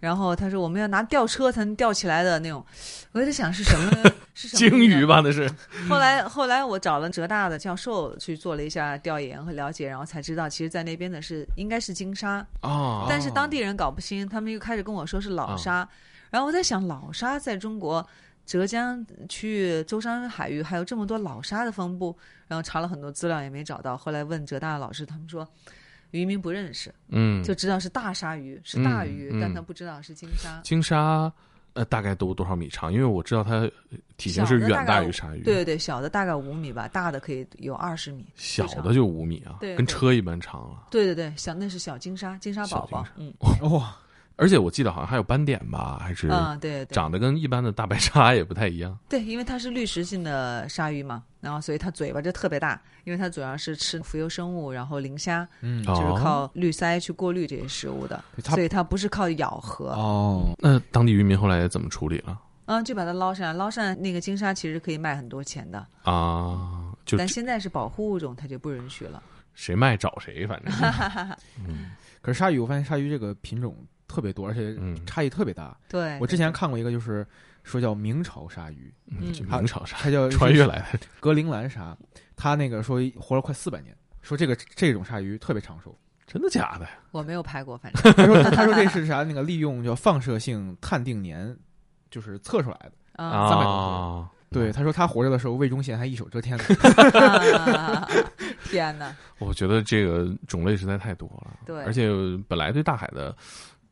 然后他说我们要拿吊车才能吊起来的那种。我在想是什么？是什么？鲸鱼吧？那是。后来后来我找了浙大的教授去做了一下调研和了解，然后才知道，其实，在那边的是应该是鲸鲨哦，但是当地人搞不清，他们又开始跟我说是老鲨。然后我在想，老鲨在中国浙江区域舟山海域还有这么多老鲨的分布，然后查了很多资料也没找到。后来问浙大的老师，他们说渔民不认识，嗯，就知道是大鲨鱼是大鱼，但他不知道是鲸鲨。鲸鲨，呃，大概都多少米长？因为我知道它体型是远大于鲨鱼。对对对，小的大概五米吧，大的可以有二十米。小的就五米啊，对跟车一般长啊。对对对，小那是小鲸鲨，鲸鲨宝宝。嗯，哇。而且我记得好像还有斑点吧，还是啊，对，长得跟一般的大白鲨也不太一样。对，因为它是滤食性的鲨鱼嘛，然后所以它嘴巴就特别大，因为它主要是吃浮游生物，然后磷虾，嗯，就是靠滤鳃去过滤这些食物的，所以它不是靠咬合。哦，那当地渔民后来怎么处理了？嗯，就把它捞上来，捞上来那个金鲨其实可以卖很多钱的啊，就但现在是保护物种，它就不允许了。谁卖找谁，反正。嗯，可是鲨鱼，我发现鲨鱼这个品种。特别多，而且差异特别大。对，我之前看过一个，就是说叫明朝鲨鱼，嗯，明朝鲨，它叫 穿越来的格陵兰鲨。它那个说活了快四百年，说这个这种鲨鱼特别长寿，真的假的呀？我没有拍过，反正 他说他说这是啥？那个利用叫放射性碳定年，就是测出来的啊，三百多对，他说他活着的时候，魏忠贤还一手遮天呢。天哪！我觉得这个种类实在太多了，对，而且本来对大海的。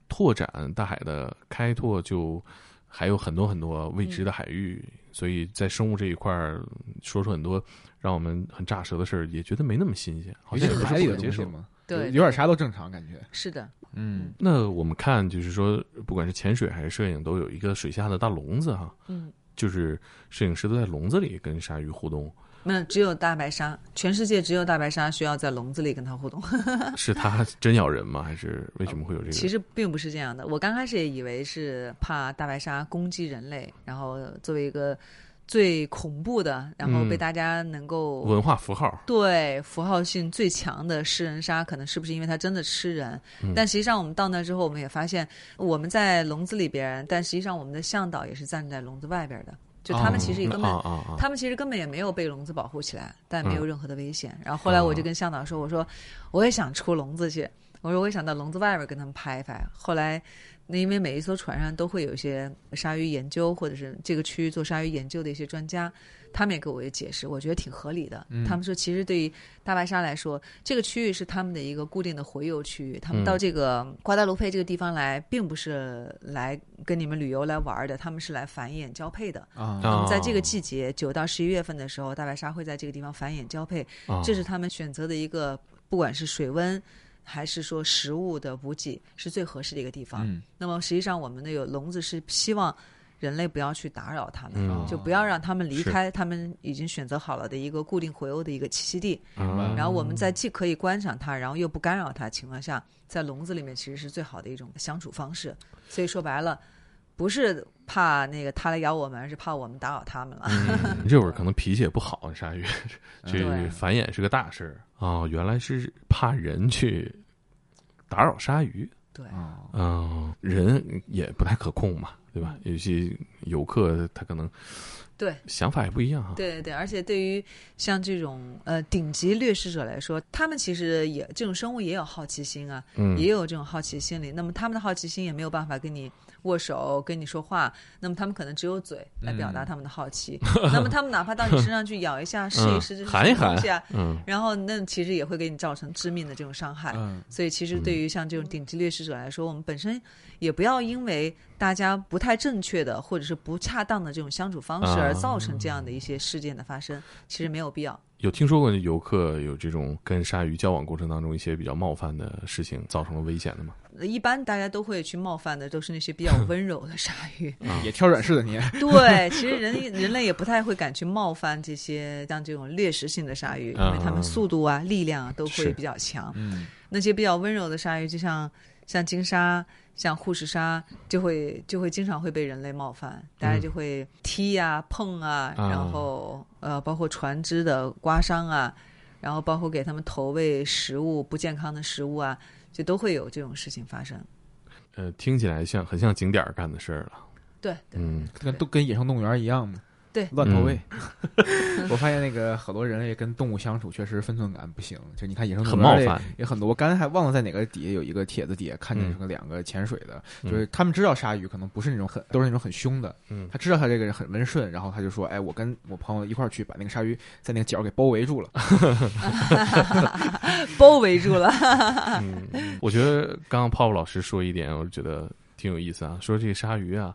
拓展大海的开拓，就还有很多很多未知的海域，所以在生物这一块儿说出很多让我们很炸舌的事儿，也觉得没那么新鲜，好像海里的接受吗？对，有点啥都正常感觉。是的，嗯。那我们看，就是说，不管是潜水还是摄影，都有一个水下的大笼子哈，嗯，就是摄影师都在笼子里跟鲨鱼互动。那只有大白鲨，全世界只有大白鲨需要在笼子里跟它互动。是它真咬人吗？还是为什么会有这个？其实并不是这样的。我刚开始也以为是怕大白鲨攻击人类，然后作为一个最恐怖的，然后被大家能够文化符号对符号性最强的食人鲨，可能是不是因为它真的吃人？但实际上我们到那之后，我们也发现我们在笼子里边，但实际上我们的向导也是站在笼子外边的。就他们其实也根本，他们其实根本也没有被笼子保护起来，但没有任何的危险。然后后来我就跟向导说：“我说我也想出笼子去，我说我也想到笼子外边跟他们拍一拍。”后来，那因为每一艘船上都会有一些鲨鱼研究或者是这个区域做鲨鱼研究的一些专家。他们也给我一解释，我觉得挺合理的。他们说，其实对于大白鲨来说，这个区域是他们的一个固定的洄游区域。他们到这个瓜达卢佩这个地方来，并不是来跟你们旅游来玩的，他们是来繁衍交配的。啊，那么在这个季节，九到十一月份的时候，大白鲨会在这个地方繁衍交配。这是他们选择的一个，不管是水温还是说食物的补给，是最合适的一个地方。那么实际上，我们的有笼子是希望。人类不要去打扰他们，就不要让他们离开他们已经选择好了的一个固定回游的一个栖息地。然后我们在既可以观赏它，然后又不干扰它情况下，在笼子里面其实是最好的一种相处方式。所以说白了，不是怕那个它来咬我们，而是怕我们打扰他们了。这会儿可能脾气也不好，鲨鱼 这繁衍是个大事儿啊！原来是怕人去打扰鲨鱼。对，嗯，人也不太可控嘛。对吧？有些游客他可能对想法也不一样哈。对对对，而且对于像这种呃顶级掠食者来说，他们其实也这种生物也有好奇心啊，嗯也有这种好奇心理。那么他们的好奇心也没有办法跟你。握手跟你说话，那么他们可能只有嘴来表达他们的好奇。那么他们哪怕到你身上去 咬一下、试一试这什么东西啊，然后那其实也会给你造成致命的这种伤害。所以其实对于像这种顶级掠食者来说，我们本身也不要因为大家不太正确的或者是不恰当的这种相处方式而造成这样的一些事件的发生，其实没有必要。有听说过游客有这种跟鲨鱼交往过程当中一些比较冒犯的事情造成了危险的吗？一般大家都会去冒犯的都是那些比较温柔的鲨鱼，也挑软柿子捏。对，其实人人类也不太会敢去冒犯这些像这种掠食性的鲨鱼，因为它们速度啊、力量啊都会比较强。嗯，那些比较温柔的鲨鱼，就像像金鲨、像护士鲨，就会就会经常会被人类冒犯，大家就会踢啊、碰啊，然后呃，包括船只的刮伤啊，然后包括给他们投喂食物不健康的食物啊。就都会有这种事情发生，呃，听起来像很像景点干的事儿了。对，嗯，跟都跟野生动物园一样嘛。对，乱投喂。我发现那个好多人类跟动物相处，确实分寸感不行。就你看野生动物园也很多。我刚才还忘了在哪个底下有一个帖子底下看见什么两个潜水的，就是他们知道鲨鱼可能不是那种很都是那种很凶的。嗯，他知道他这个人很温顺，然后他就说：“哎，我跟我朋友一块儿去把那个鲨鱼在那个角给包围住了。”包围住了。嗯，我觉得刚刚泡泡老师说一点，我觉得挺有意思啊。说这个鲨鱼啊。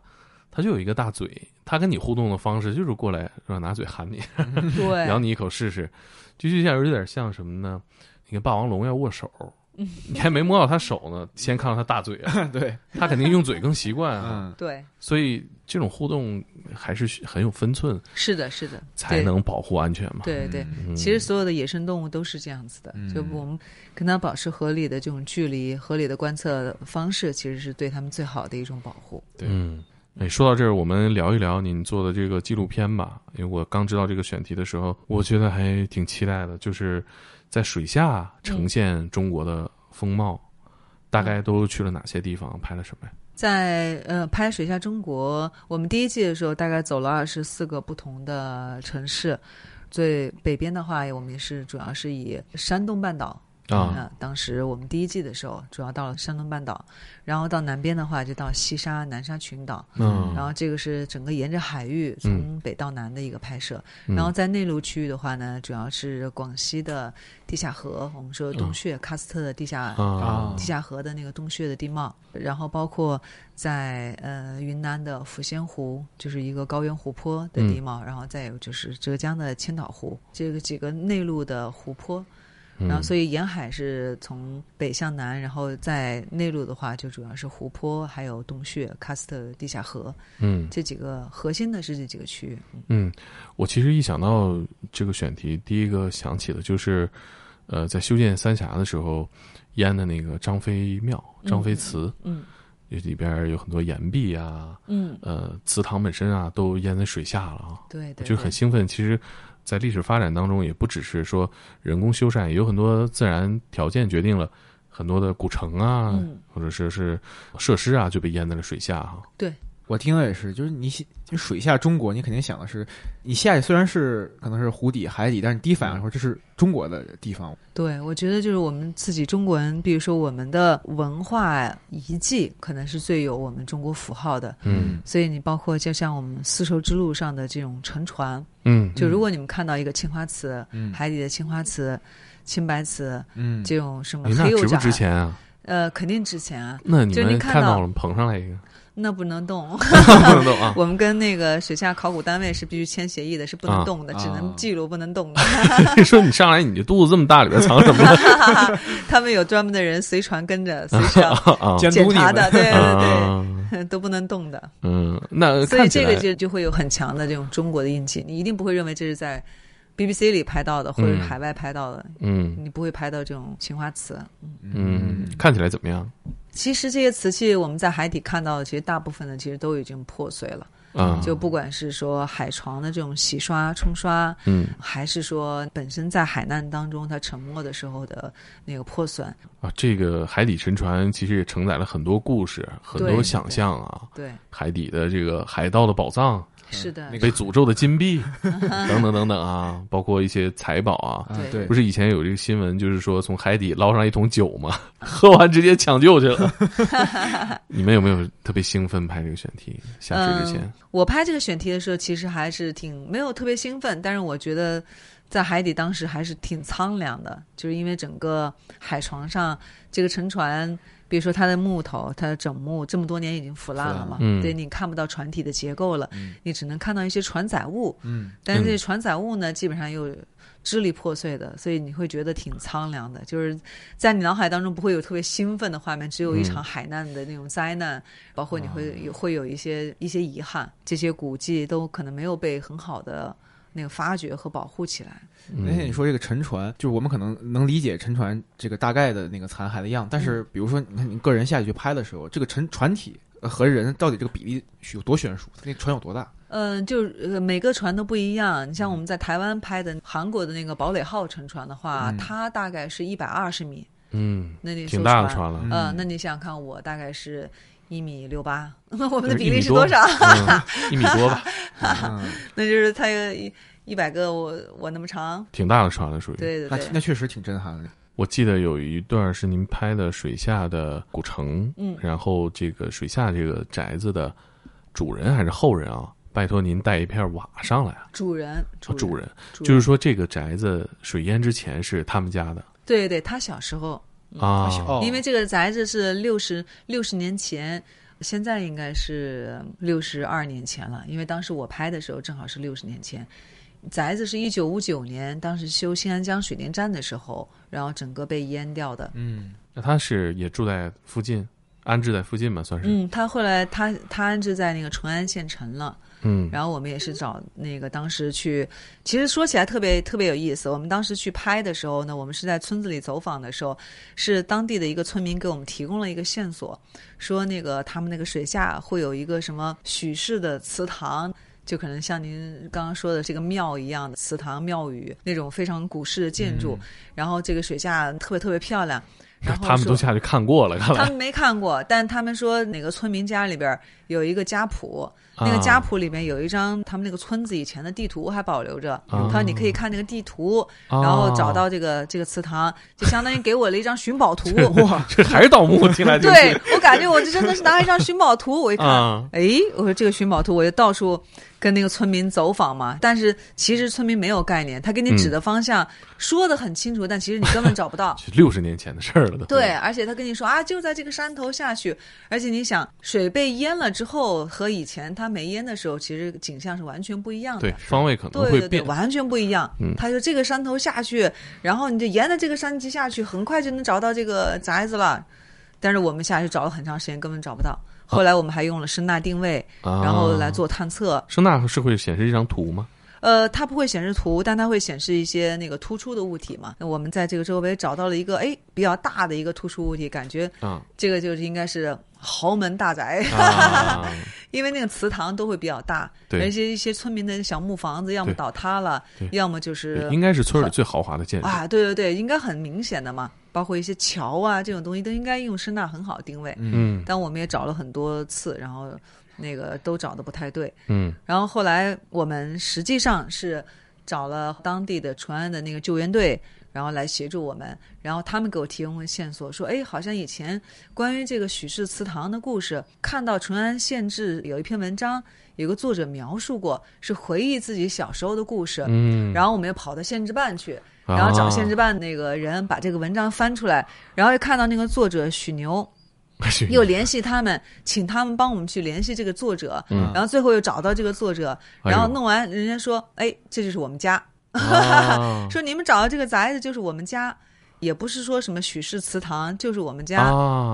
他就有一个大嘴，他跟你互动的方式就是过来让拿嘴含你，对，咬你一口试试，就就像有点像什么呢？你跟霸王龙要握手。你还没摸到他手呢，先看到他大嘴啊！对他肯定用嘴更习惯啊。对，所以这种互动还是很有分寸。是的，是的，才能保护安全嘛。对对，其实所有的野生动物都是这样子的，就我们跟它保持合理的这种距离、合理的观测方式，其实是对它们最好的一种保护。对，嗯，哎，说到这儿，我们聊一聊您做的这个纪录片吧。因为我刚知道这个选题的时候，我觉得还挺期待的，就是。在水下呈现中国的风貌，大概都去了哪些地方？拍了什么呀？在呃，拍水下中国，我们第一季的时候大概走了二十四个不同的城市。最北边的话，我们也是主要是以山东半岛。啊，当时我们第一季的时候，主要到了山东半岛，然后到南边的话就到西沙、南沙群岛，嗯，然后这个是整个沿着海域从北到南的一个拍摄。然后在内陆区域的话呢，主要是广西的地下河，我们说洞穴，喀斯特的地下地下河的那个洞穴的地貌，然后包括在呃云南的抚仙湖，就是一个高原湖泊的地貌，然后再有就是浙江的千岛湖，这个几个内陆的湖泊。然后，所以沿海是从北向南，然后在内陆的话，就主要是湖泊，还有洞穴、喀斯特地下河，嗯，这几个核心的是这几个区域。嗯，我其实一想到这个选题，第一个想起的就是，呃，在修建三峡的时候淹的那个张飞庙、张飞祠，嗯，里边有很多岩壁啊，嗯，呃，祠堂本身啊都淹在水下了啊，对，就很兴奋。其实。在历史发展当中，也不只是说人工修缮，有很多自然条件决定了很多的古城啊，或者说是设施啊，就被淹在了水下哈。对。我听的也是，就是你就水下中国，你肯定想的是，你下去虽然是可能是湖底、海底，但是第一反应说这是中国的地方。对，我觉得就是我们自己中国人，比如说我们的文化遗迹，可能是最有我们中国符号的。嗯，所以你包括就像我们丝绸之路上的这种沉船，嗯，就如果你们看到一个青花瓷，嗯，海底的青花瓷、青白瓷，嗯，这种什么黑釉值不值钱啊？呃，肯定值钱啊。那你们看到了，捧上来一个。那不能动，不能动啊！我们跟那个水下考古单位是必须签协议的，是不能动的，只能记录，不能动的。说你上来，你这肚子这么大，里边藏什么？他们有专门的人随船跟着，随时要检查的，对对对，都不能动的。嗯，那所以这个就就会有很强的这种中国的印记，你一定不会认为这是在 BBC 里拍到的，或者是海外拍到的。嗯，你不会拍到这种青花瓷。嗯，看起来怎么样？其实这些瓷器我们在海底看到的，其实大部分的其实都已经破碎了。嗯，就不管是说海床的这种洗刷冲刷，嗯，还是说本身在海难当中它沉没的时候的那个破损啊，这个海底沉船其实也承载了很多故事，很多想象啊。对，海底的这个海盗的宝藏。是的，被诅咒的金币 等等等等啊，包括一些财宝啊。对，不是以前有这个新闻，就是说从海底捞上一桶酒嘛，喝完直接抢救去了。你们有没有特别兴奋拍这个选题？下水之前，我拍这个选题的时候，其实还是挺没有特别兴奋，但是我觉得在海底当时还是挺苍凉的，就是因为整个海床上这个沉船。比如说它的木头，它的整木这么多年已经腐烂了嘛，对你看不到船体的结构了，你只能看到一些船载物。嗯，但是这船载物呢，基本上又支离破碎的，所以你会觉得挺苍凉的。就是在你脑海当中不会有特别兴奋的画面，只有一场海难的那种灾难，包括你会有会有一些一些遗憾，这些古迹都可能没有被很好的。那个发掘和保护起来。而且你说这个沉船，就是我们可能能理解沉船这个大概的那个残骸的样，但是比如说你看你个人下去去拍的时候，这个沉船体和人到底这个比例有多悬殊？那船有多大？嗯，就每个船都不一样。你像我们在台湾拍的韩国的那个堡垒号沉船的话，它大概是一百二十米。嗯，那你挺大的船了。嗯，那你想想看，我大概是一米六八，我们的比例是多少？一米多吧。那就是他一。一百个我我那么长，挺大的船了，属于对对对，那确实挺震撼的。我记得有一段是您拍的水下的古城，嗯，然后这个水下这个宅子的主人还是后人啊，拜托您带一片瓦上来。主人，主人，就是说这个宅子水淹之前是他们家的。对对对，他小时候啊，因为这个宅子是六十六十年前。现在应该是六十二年前了，因为当时我拍的时候正好是六十年前。宅子是一九五九年，当时修新安江水电站的时候，然后整个被淹掉的。嗯，那他是也住在附近，安置在附近嘛，算是。嗯，他后来他他安置在那个淳安县城了。嗯，然后我们也是找那个当时去，其实说起来特别特别有意思。我们当时去拍的时候呢，我们是在村子里走访的时候，是当地的一个村民给我们提供了一个线索，说那个他们那个水下会有一个什么许氏的祠堂。就可能像您刚刚说的这个庙一样的祠堂庙宇那种非常古式的建筑，然后这个水下特别特别漂亮。然后他们都下去看过了，他们没看过，但他们说哪个村民家里边有一个家谱，那个家谱里面有一张他们那个村子以前的地图还保留着。他说你可以看那个地图，然后找到这个这个祠堂，就相当于给我了一张寻宝图。哇，这还是盗墓进来？对我感觉我这真的是拿一张寻宝图，我一看，哎，我说这个寻宝图，我就到处。跟那个村民走访嘛，但是其实村民没有概念，他给你指的方向说的很清楚，但其实你根本找不到。六十年前的事儿了，对，而且他跟你说啊，就在这个山头下去，而且你想，水被淹了之后和以前它没烟的时候，其实景象是完全不一样的，对，方位可能会变，完全不一样。嗯，他说这个山头下去，然后你就沿着这个山脊下去，很快就能找到这个宅子了。但是我们下去找了很长时间，根本找不到。后来我们还用了声纳定位，然后来做探测。声纳是会显示一张图吗？呃，它不会显示图，但它会显示一些那个突出的物体嘛。那我们在这个周围找到了一个哎比较大的一个突出物体，感觉这个就是应该是豪门大宅，因为那个祠堂都会比较大，而且一些村民的小木房子要么倒塌了，要么就是应该是村里最豪华的建筑啊。对对对，应该很明显的嘛。包括一些桥啊这种东西都应该用声呐很好定位。嗯，但我们也找了很多次，然后。那个都找的不太对，嗯，然后后来我们实际上是找了当地的淳安的那个救援队，然后来协助我们，然后他们给我提供了线索，说，哎，好像以前关于这个许氏祠堂的故事，看到淳安县志有一篇文章，有个作者描述过，是回忆自己小时候的故事，嗯，然后我们又跑到县志办去，然后找县志办那个人把这个文章翻出来，然后又看到那个作者许牛。又联系他们，请他们帮我们去联系这个作者，然后最后又找到这个作者，然后弄完，人家说：“哎，这就是我们家，说你们找到这个宅子就是我们家，也不是说什么许氏祠堂，就是我们家，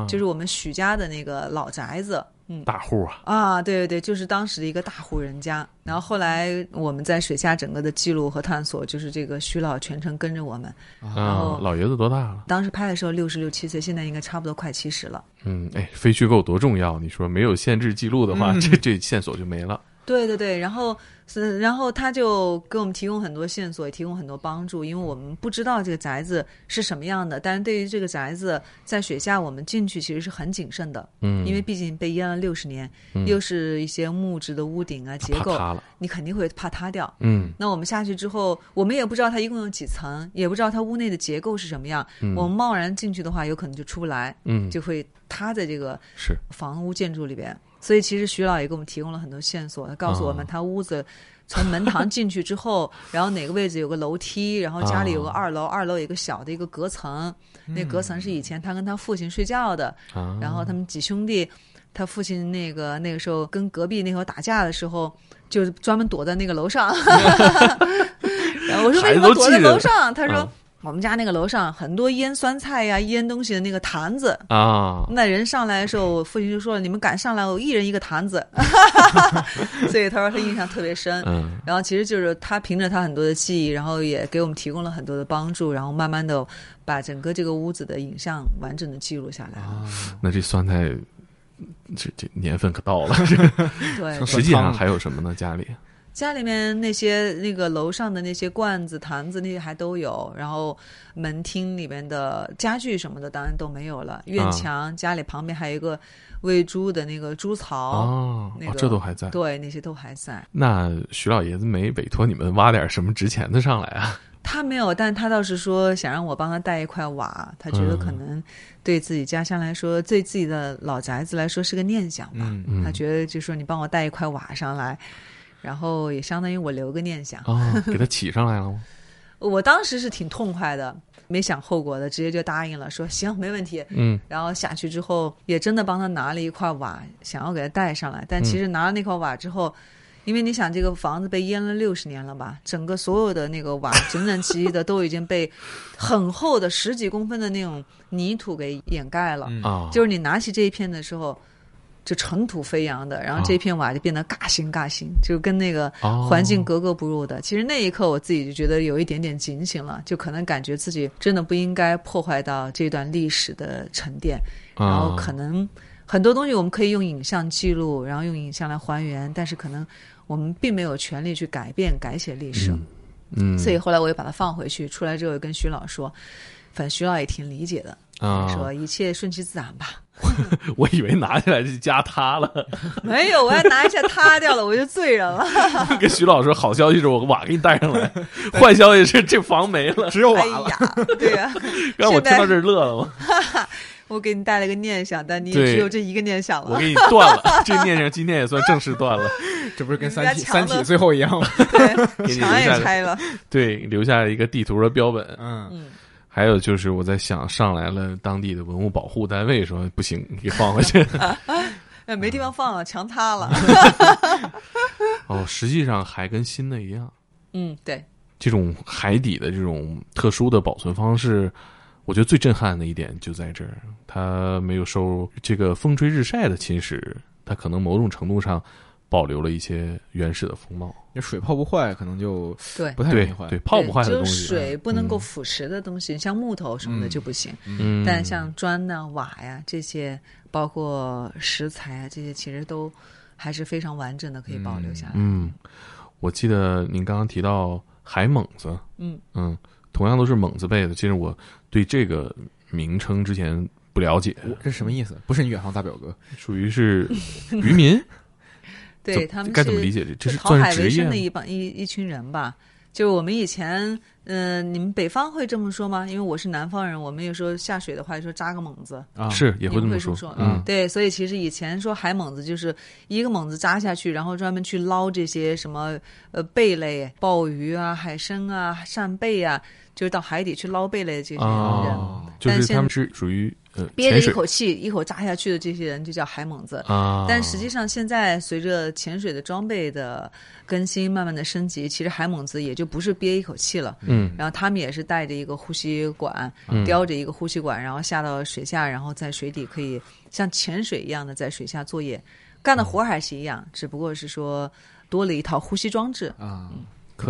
就是我们许家的那个老宅子。”嗯，大户啊！啊，对对对，就是当时的一个大户人家。然后后来我们在水下整个的记录和探索，就是这个徐老全程跟着我们。啊，老爷子多大了？当时拍的时候六十六七岁，现在应该差不多快七十了。嗯，哎，非虚构多重要！你说没有限制记录的话，这这线索就没了。对对对，然后是，然后他就给我们提供很多线索，也提供很多帮助，因为我们不知道这个宅子是什么样的。但是对于这个宅子在水下，我们进去其实是很谨慎的，嗯，因为毕竟被淹了六十年，又是一些木质的屋顶啊结构，你肯定会怕塌掉，嗯。那我们下去之后，我们也不知道它一共有几层，也不知道它屋内的结构是什么样，我们贸然进去的话，有可能就出不来，嗯，就会塌在这个是房屋建筑里边。所以其实徐老也给我们提供了很多线索，他告诉我们他屋子从门堂进去之后，然后哪个位置有个楼梯，然后家里有个二楼，二楼有个小的一个隔层，那隔层是以前他跟他父亲睡觉的，然后他们几兄弟，他父亲那个那个时候跟隔壁那头打架的时候，就是专门躲在那个楼上。然后我说为什么躲在楼上？他说。我们家那个楼上很多腌酸菜呀、腌东西的那个坛子啊，那人上来的时候，我父亲就说了：“你们敢上来，我一人一个坛子。”所以他说他印象特别深。嗯，然后其实就是他凭着他很多的记忆，然后也给我们提供了很多的帮助，然后慢慢的把整个这个屋子的影像完整的记录下来。那这酸菜这这年份可到了。对，实际上还有什么呢？家里？家里面那些那个楼上的那些罐子、坛子那些还都有，然后门厅里面的家具什么的当然都没有了。院墙家里旁边还有一个喂猪的那个猪槽，哦，那个这都还在。对，那些都还在。那徐老爷子没委托你们挖点什么值钱的上来啊？他没有，但他倒是说想让我帮他带一块瓦，他觉得可能对自己家乡来说，对自己的老宅子来说是个念想吧。他觉得就说你帮我带一块瓦上来。然后也相当于我留个念想啊，给他起上来了吗？我当时是挺痛快的，没想后果的，直接就答应了，说行，没问题。嗯，然后下去之后，也真的帮他拿了一块瓦，想要给他带上来。但其实拿了那块瓦之后，因为你想，这个房子被淹了六十年了吧，整个所有的那个瓦整整齐齐的都已经被很厚的十几公分的那种泥土给掩盖了。啊，就是你拿起这一片的时候。就尘土飞扬的，然后这片瓦就变得嘎新嘎新，就跟那个环境格格不入的。其实那一刻我自己就觉得有一点点警醒了，就可能感觉自己真的不应该破坏到这段历史的沉淀。然后可能很多东西我们可以用影像记录，然后用影像来还原，但是可能我们并没有权利去改变改写历史。嗯，所以后来我又把它放回去，出来之后又跟徐老说，反正徐老也挺理解的，说一切顺其自然吧。我以为拿下来就加塌了，没有，我要拿一下塌掉了，我就罪人了。跟徐老师，好消息是我瓦给你带上来，坏消息是这房没了，只有瓦了。对呀，让我听到这乐了吗？我给你带了个念想，但你只有这一个念想了。我给你断了，这念想今天也算正式断了。这不是跟三体三体最后一样吗？墙也拆了，对，留下了一个地图的标本。嗯。还有就是，我在想，上来了当地的文物保护单位说不行，给放回去。哎，没地方放了，墙塌了。哦，实际上还跟新的一样。嗯，对。这种海底的这种特殊的保存方式，我觉得最震撼的一点就在这儿，它没有受这个风吹日晒的侵蚀，它可能某种程度上。保留了一些原始的风貌，那水泡不坏，可能就对。不太容易坏。对泡不坏的东西，水不能够腐蚀的东西，像木头什么的就不行。嗯，但像砖呐、瓦呀这些，包括石材啊这些，其实都还是非常完整的，可以保留下来。嗯，我记得您刚刚提到海猛子，嗯。嗯，同样都是猛子辈的，其实我对这个名称之前不了解，这什么意思？不是你远航大表哥，属于是渔民。对他们该怎么理解？这是讨海为生的一帮一一群人吧？就是我们以前，嗯，你们北方会这么说吗？因为我是南方人，我们有时候下水的话说扎个猛子啊，是也会这么说。嗯，对，所以其实以前说海猛子就是一个猛子扎下去，然后专门去捞这些什么呃贝类、鲍鱼啊、海参啊、扇贝啊，就是到海底去捞贝类的这些人。就是他们是属于。憋着一口气，一口扎下去的这些人就叫海猛子啊。但实际上，现在随着潜水的装备的更新，慢慢的升级，其实海猛子也就不是憋一口气了。嗯，然后他们也是带着一个呼吸管，叼着一个呼吸管，然后下到水下，然后在水底可以像潜水一样的在水下作业，干的活还是一样，只不过是说多了一套呼吸装置啊。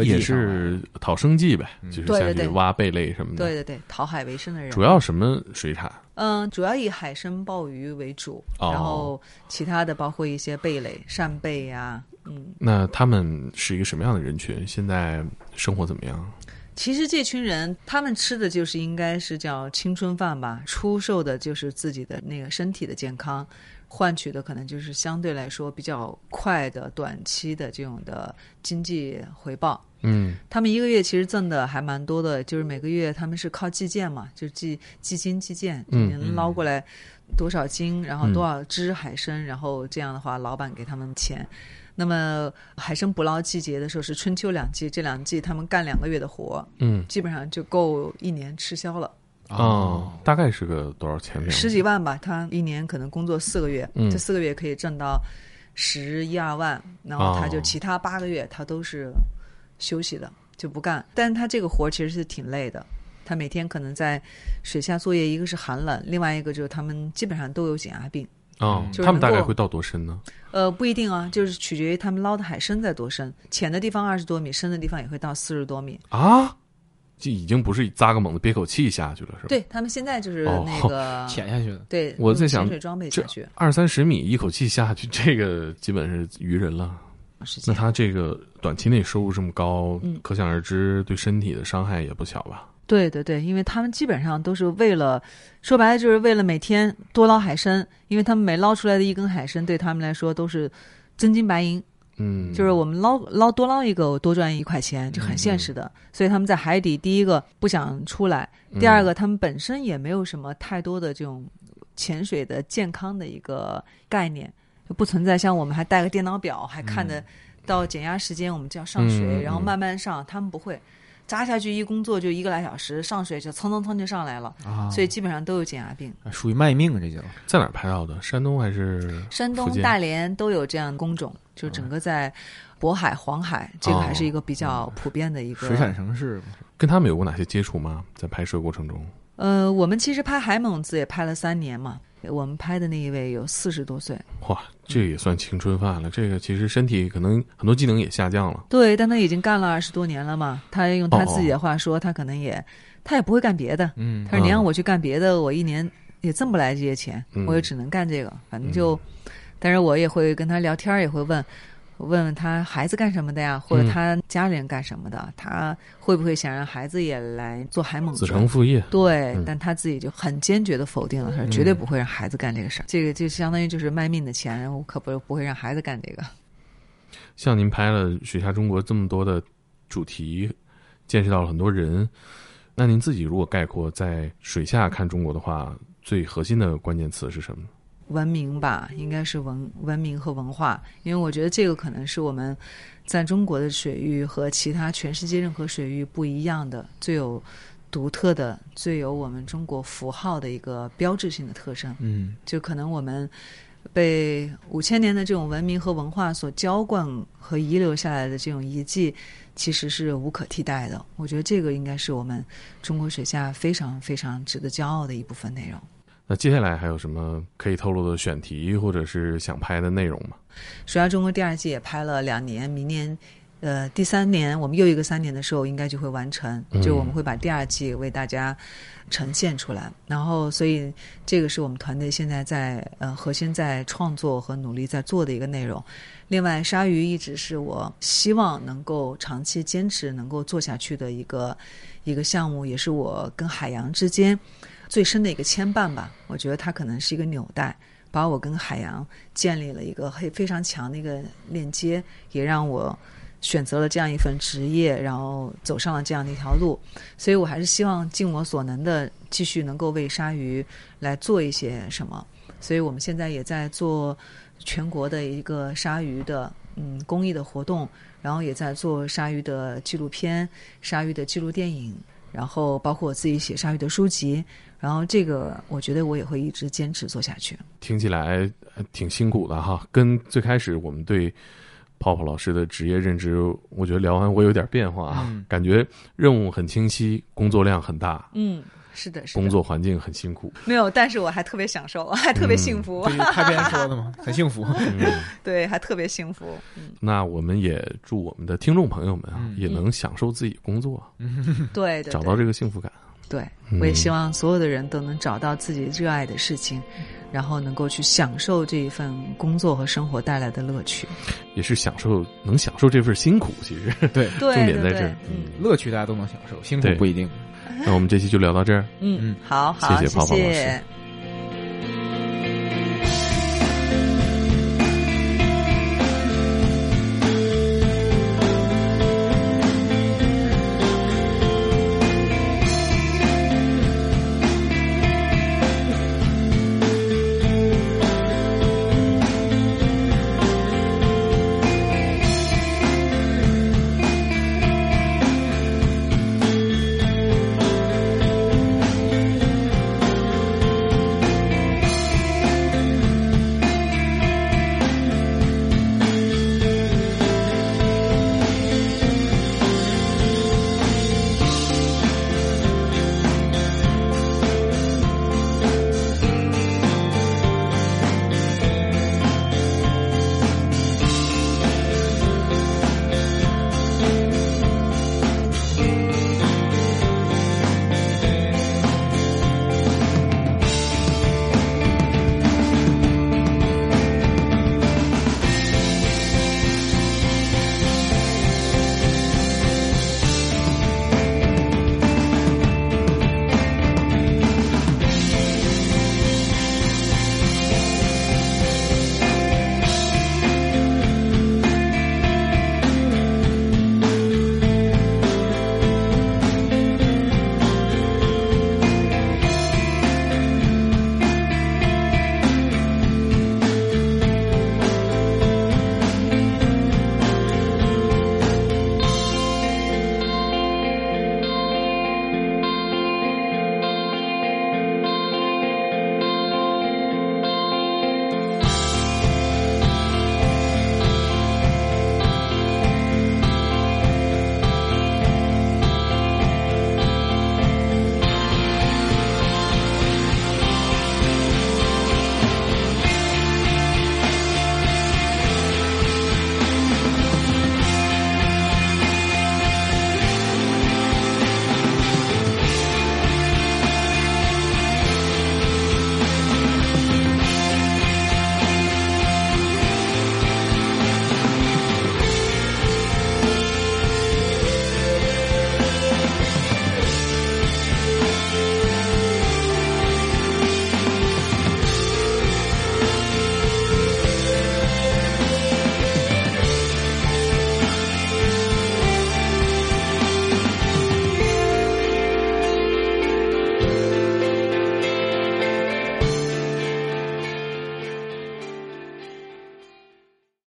也是讨生计呗，就是下去挖贝类什么的。对对对，讨海为生的人。主要什么水产？嗯，主要以海参、鲍鱼为主，然后其他的包括一些贝类，扇贝呀，嗯。那他们是一个什么样的人群？现在生活怎么样？其实这群人，他们吃的就是应该是叫青春饭吧，出售的就是自己的那个身体的健康。换取的可能就是相对来说比较快的短期的这种的经济回报。嗯，他们一个月其实挣的还蛮多的，就是每个月他们是靠计件嘛，就计计斤计件，能捞过来多少斤，然后多少只海参，然后这样的话，老板给他们钱。那么海参捕捞季节的时候是春秋两季，这两季他们干两个月的活，嗯，基本上就够一年吃消了。哦，大概是个多少钱？十几万吧。他一年可能工作四个月，这四个月可以挣到十一二万，然后他就其他八个月他都是休息的，就不干。但是他这个活其实是挺累的，他每天可能在水下作业，一个是寒冷，另外一个就是他们基本上都有减压病。哦，他们大概会到多深呢？呃，不一定啊，就是取决于他们捞的海参在多深，浅的地方二十多米，深的地方也会到四十多米。啊。就已经不是扎个猛子憋口气下去了，是吧？对他们现在就是那个 潜下去的。对，我在想，潜水装备下去二三十米一口气下去，这个基本是鱼人了。那他这个短期内收入这么高，可想而知，对身体的伤害也不小吧？对对对，因为他们基本上都是为了，说白了就是为了每天多捞海参，因为他们每捞出来的一根海参对他们来说都是真金白银。嗯，就是我们捞捞多捞一个，我多赚一块钱，就很现实的。所以他们在海底，第一个不想出来，第二个他们本身也没有什么太多的这种潜水的健康的一个概念，就不存在像我们还带个电脑表，还看的到减压时间我们就要上水，然后慢慢上。他们不会，扎下去一工作就一个来小时，上水就蹭蹭蹭就上来了，所以基本上都有减压病，属于卖命啊这就在哪儿拍到的？山东还是山东大连都有这样的工种，就整个在渤海、黄海，这个还是一个比较普遍的一个水产城市。跟他们有过哪些接触吗？在拍摄过程中？呃，我们其实拍海猛子也拍了三年嘛。我们拍的那一位有四十多岁，哇，这也算青春饭了。这个其实身体可能很多技能也下降了。对，但他已经干了二十多年了嘛。他用他自己的话说，他可能也，他也不会干别的。嗯，他说你让我去干别的，我一年也挣不来这些钱，我也只能干这个。反正就，但是我也会跟他聊天，也会问。问问他孩子干什么的呀，或者他家人干什么的，他会不会想让孩子也来做海猛？子承父业。对，但他自己就很坚决的否定了，他说绝对不会让孩子干这个事儿。这个就相当于就是卖命的钱，我可不不会让孩子干这个。像您拍了《水下中国》这么多的主题，见识到了很多人，那您自己如果概括在水下看中国的话，最核心的关键词是什么？文明吧，应该是文文明和文化，因为我觉得这个可能是我们在中国的水域和其他全世界任何水域不一样的、最有独特的、最有我们中国符号的一个标志性的特征。嗯，就可能我们被五千年的这种文明和文化所浇灌和遗留下来的这种遗迹，其实是无可替代的。我觉得这个应该是我们中国水下非常非常值得骄傲的一部分内容。那接下来还有什么可以透露的选题或者是想拍的内容吗？水下中国第二季也拍了两年，明年，呃，第三年我们又一个三年的时候应该就会完成，就我们会把第二季为大家呈现出来。然后，所以这个是我们团队现在在呃核心在创作和努力在做的一个内容。另外，鲨鱼一直是我希望能够长期坚持能够做下去的一个一个项目，也是我跟海洋之间。最深的一个牵绊吧，我觉得它可能是一个纽带，把我跟海洋建立了一个非非常强的一个链接，也让我选择了这样一份职业，然后走上了这样的一条路。所以我还是希望尽我所能的继续能够为鲨鱼来做一些什么。所以我们现在也在做全国的一个鲨鱼的嗯公益的活动，然后也在做鲨鱼的纪录片、鲨鱼的纪录电影，然后包括我自己写鲨鱼的书籍。然后这个，我觉得我也会一直坚持做下去。听起来挺辛苦的哈，跟最开始我们对泡泡老师的职业认知，我觉得聊完我有点变化啊，感觉任务很清晰，工作量很大。嗯，是的，是的。工作环境很辛苦。没有，但是我还特别享受，还特别幸福。他别人说的嘛，很幸福。对，还特别幸福。那我们也祝我们的听众朋友们啊，也能享受自己工作。对，找到这个幸福感。对，我也希望所有的人都能找到自己热爱的事情，然后能够去享受这一份工作和生活带来的乐趣，也是享受能享受这份辛苦。其实，对，重点在这儿，嗯，乐趣大家都能享受，辛苦不一定。那我们这期就聊到这儿，嗯嗯，好好，谢谢。泡泡老师。